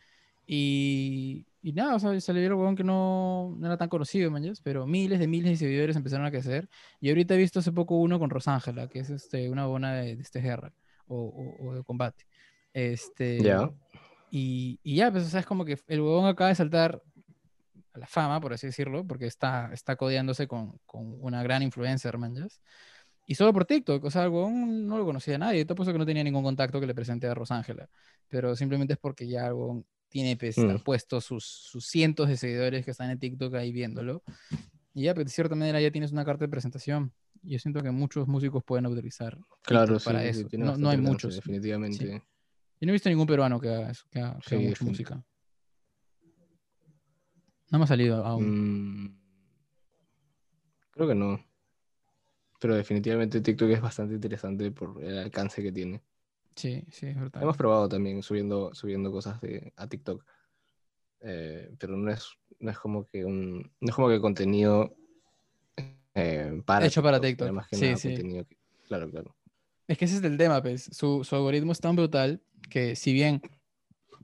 Y, y nada, o sea, vio el huevón que no, no era tan conocido, manches, pero miles de miles de seguidores empezaron a crecer. Y ahorita he visto hace poco uno con Rosángela, que es este, una bona de, de este guerra o, o- o de combate. Este, Ya. y, y ya, pues, o sea, es como que el huevón acaba de saltar a la fama, por así decirlo, porque está, está codeándose con, con una gran influencer, manjas. Y solo por TikTok, o sea, el huevón no lo conocía a nadie. Te apuesto que no tenía ningún contacto que le presente a Rosángela. Pero simplemente es porque ya el huevón tiene pues, Mm. puesto sus, sus cientos de seguidores que están en TikTok ahí viéndolo. Y ya, pues, de cierta manera ya tienes una carta de presentación. Y yo siento que muchos músicos pueden utilizar Claro, sí, para sí, eso. No, no hay muchos. Definitivamente. Yo no he visto ningún peruano que haga eso, que haga, que haga Sí, mucha defin- música. No me ha salido aún. Mm, creo que no. Pero definitivamente TikTok es bastante interesante por el alcance que tiene. Sí, sí, es verdad. Hemos probado también subiendo, subiendo cosas de, a TikTok. Eh, pero no es, no es como que un, no es como que contenido eh, para Hecho para era TikTok. más que Sí, nada sí. que- claro, claro. Es que ese es el tema, pues. Su, su algoritmo es tan brutal que si bien,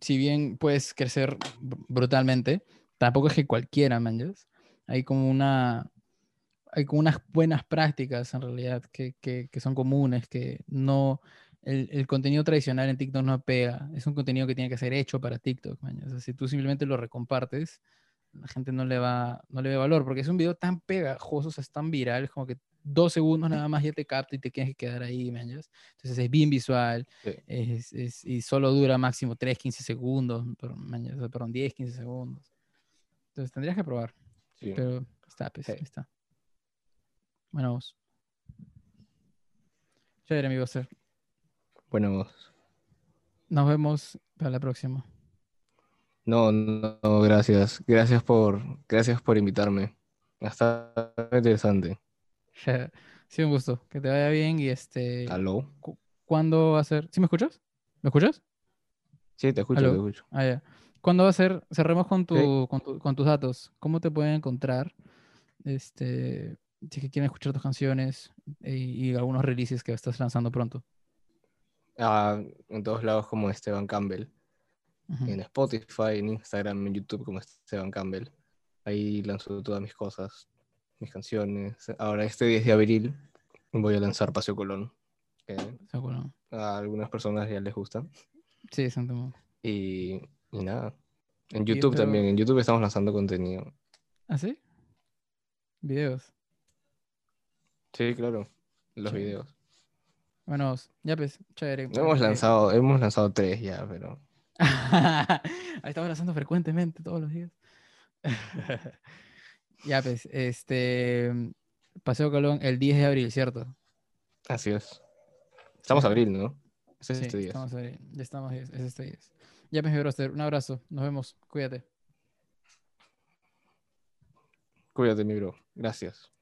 si bien puedes crecer br- brutalmente, tampoco es que cualquiera, manjas. Hay como una, hay como unas buenas prácticas en realidad que, que, que son comunes, que no, el, el contenido tradicional en TikTok no pega. Es un contenido que tiene que ser hecho para TikTok, manjas. O sea, si tú simplemente lo recompartes, la gente no le va, no le ve valor, porque es un video tan pegajoso, o sea, es tan viral, como que dos segundos nada más ya te capta y te tienes que quedar ahí, manjas. Entonces es bien visual, Sí. es, es- y solo dura máximo 3, 15 segundos, pero, manjas, o sea, perdón, 10, 15 segundos. Entonces tendrías que probar, sí. pero está, pues, Sí. está. Bueno, vos. Chévere, amigo Ser. Bueno, Nos vemos para la próxima. No, no, no, gracias. Gracias por, gracias por invitarme. Está interesante. [laughs] sí, un gusto. Que te vaya bien y este... ¿Aló? cu- ¿Cuándo va a ser? ¿Sí me escuchas? ¿Me escuchas? Sí, te escucho, Aló. te escucho. Ah, ya. ¿Cuándo va a ser? Cerremos con, tu, Sí. con, tu- con tus datos. ¿Cómo te pueden encontrar? Este, si es que quieren escuchar tus canciones y, y algunos releases que estás lanzando pronto. Ah, en todos lados como Esteban Campbell. En Spotify, en Instagram, en YouTube como Esteban Campbell. Ahí lanzo todas mis cosas, mis canciones. Ahora este 10 de abril voy a lanzar Paseo Colón. Que a algunas personas ya les gusta. Sí, Santo. Y, y nada. En YouTube pero- también. En YouTube estamos lanzando contenido. ¿Ah, sí? Videos. Sí, claro. Los videos. Bueno, ya pues, chévere. Hemos Eh, lanzado, hemos lanzado tres ya, pero. [laughs] Ahí estamos lanzando frecuentemente todos los días. [laughs] ya pues, este. Paseo Colón el 10 de abril, ¿cierto? Así es. Estamos Sí. abril, ¿no? Es Sí, este estamos ahí. Ya estamos, es, es este 10. Ya pues, mi broster, un abrazo. Nos vemos. Cuídate. Cuídate, mi bro. Gracias.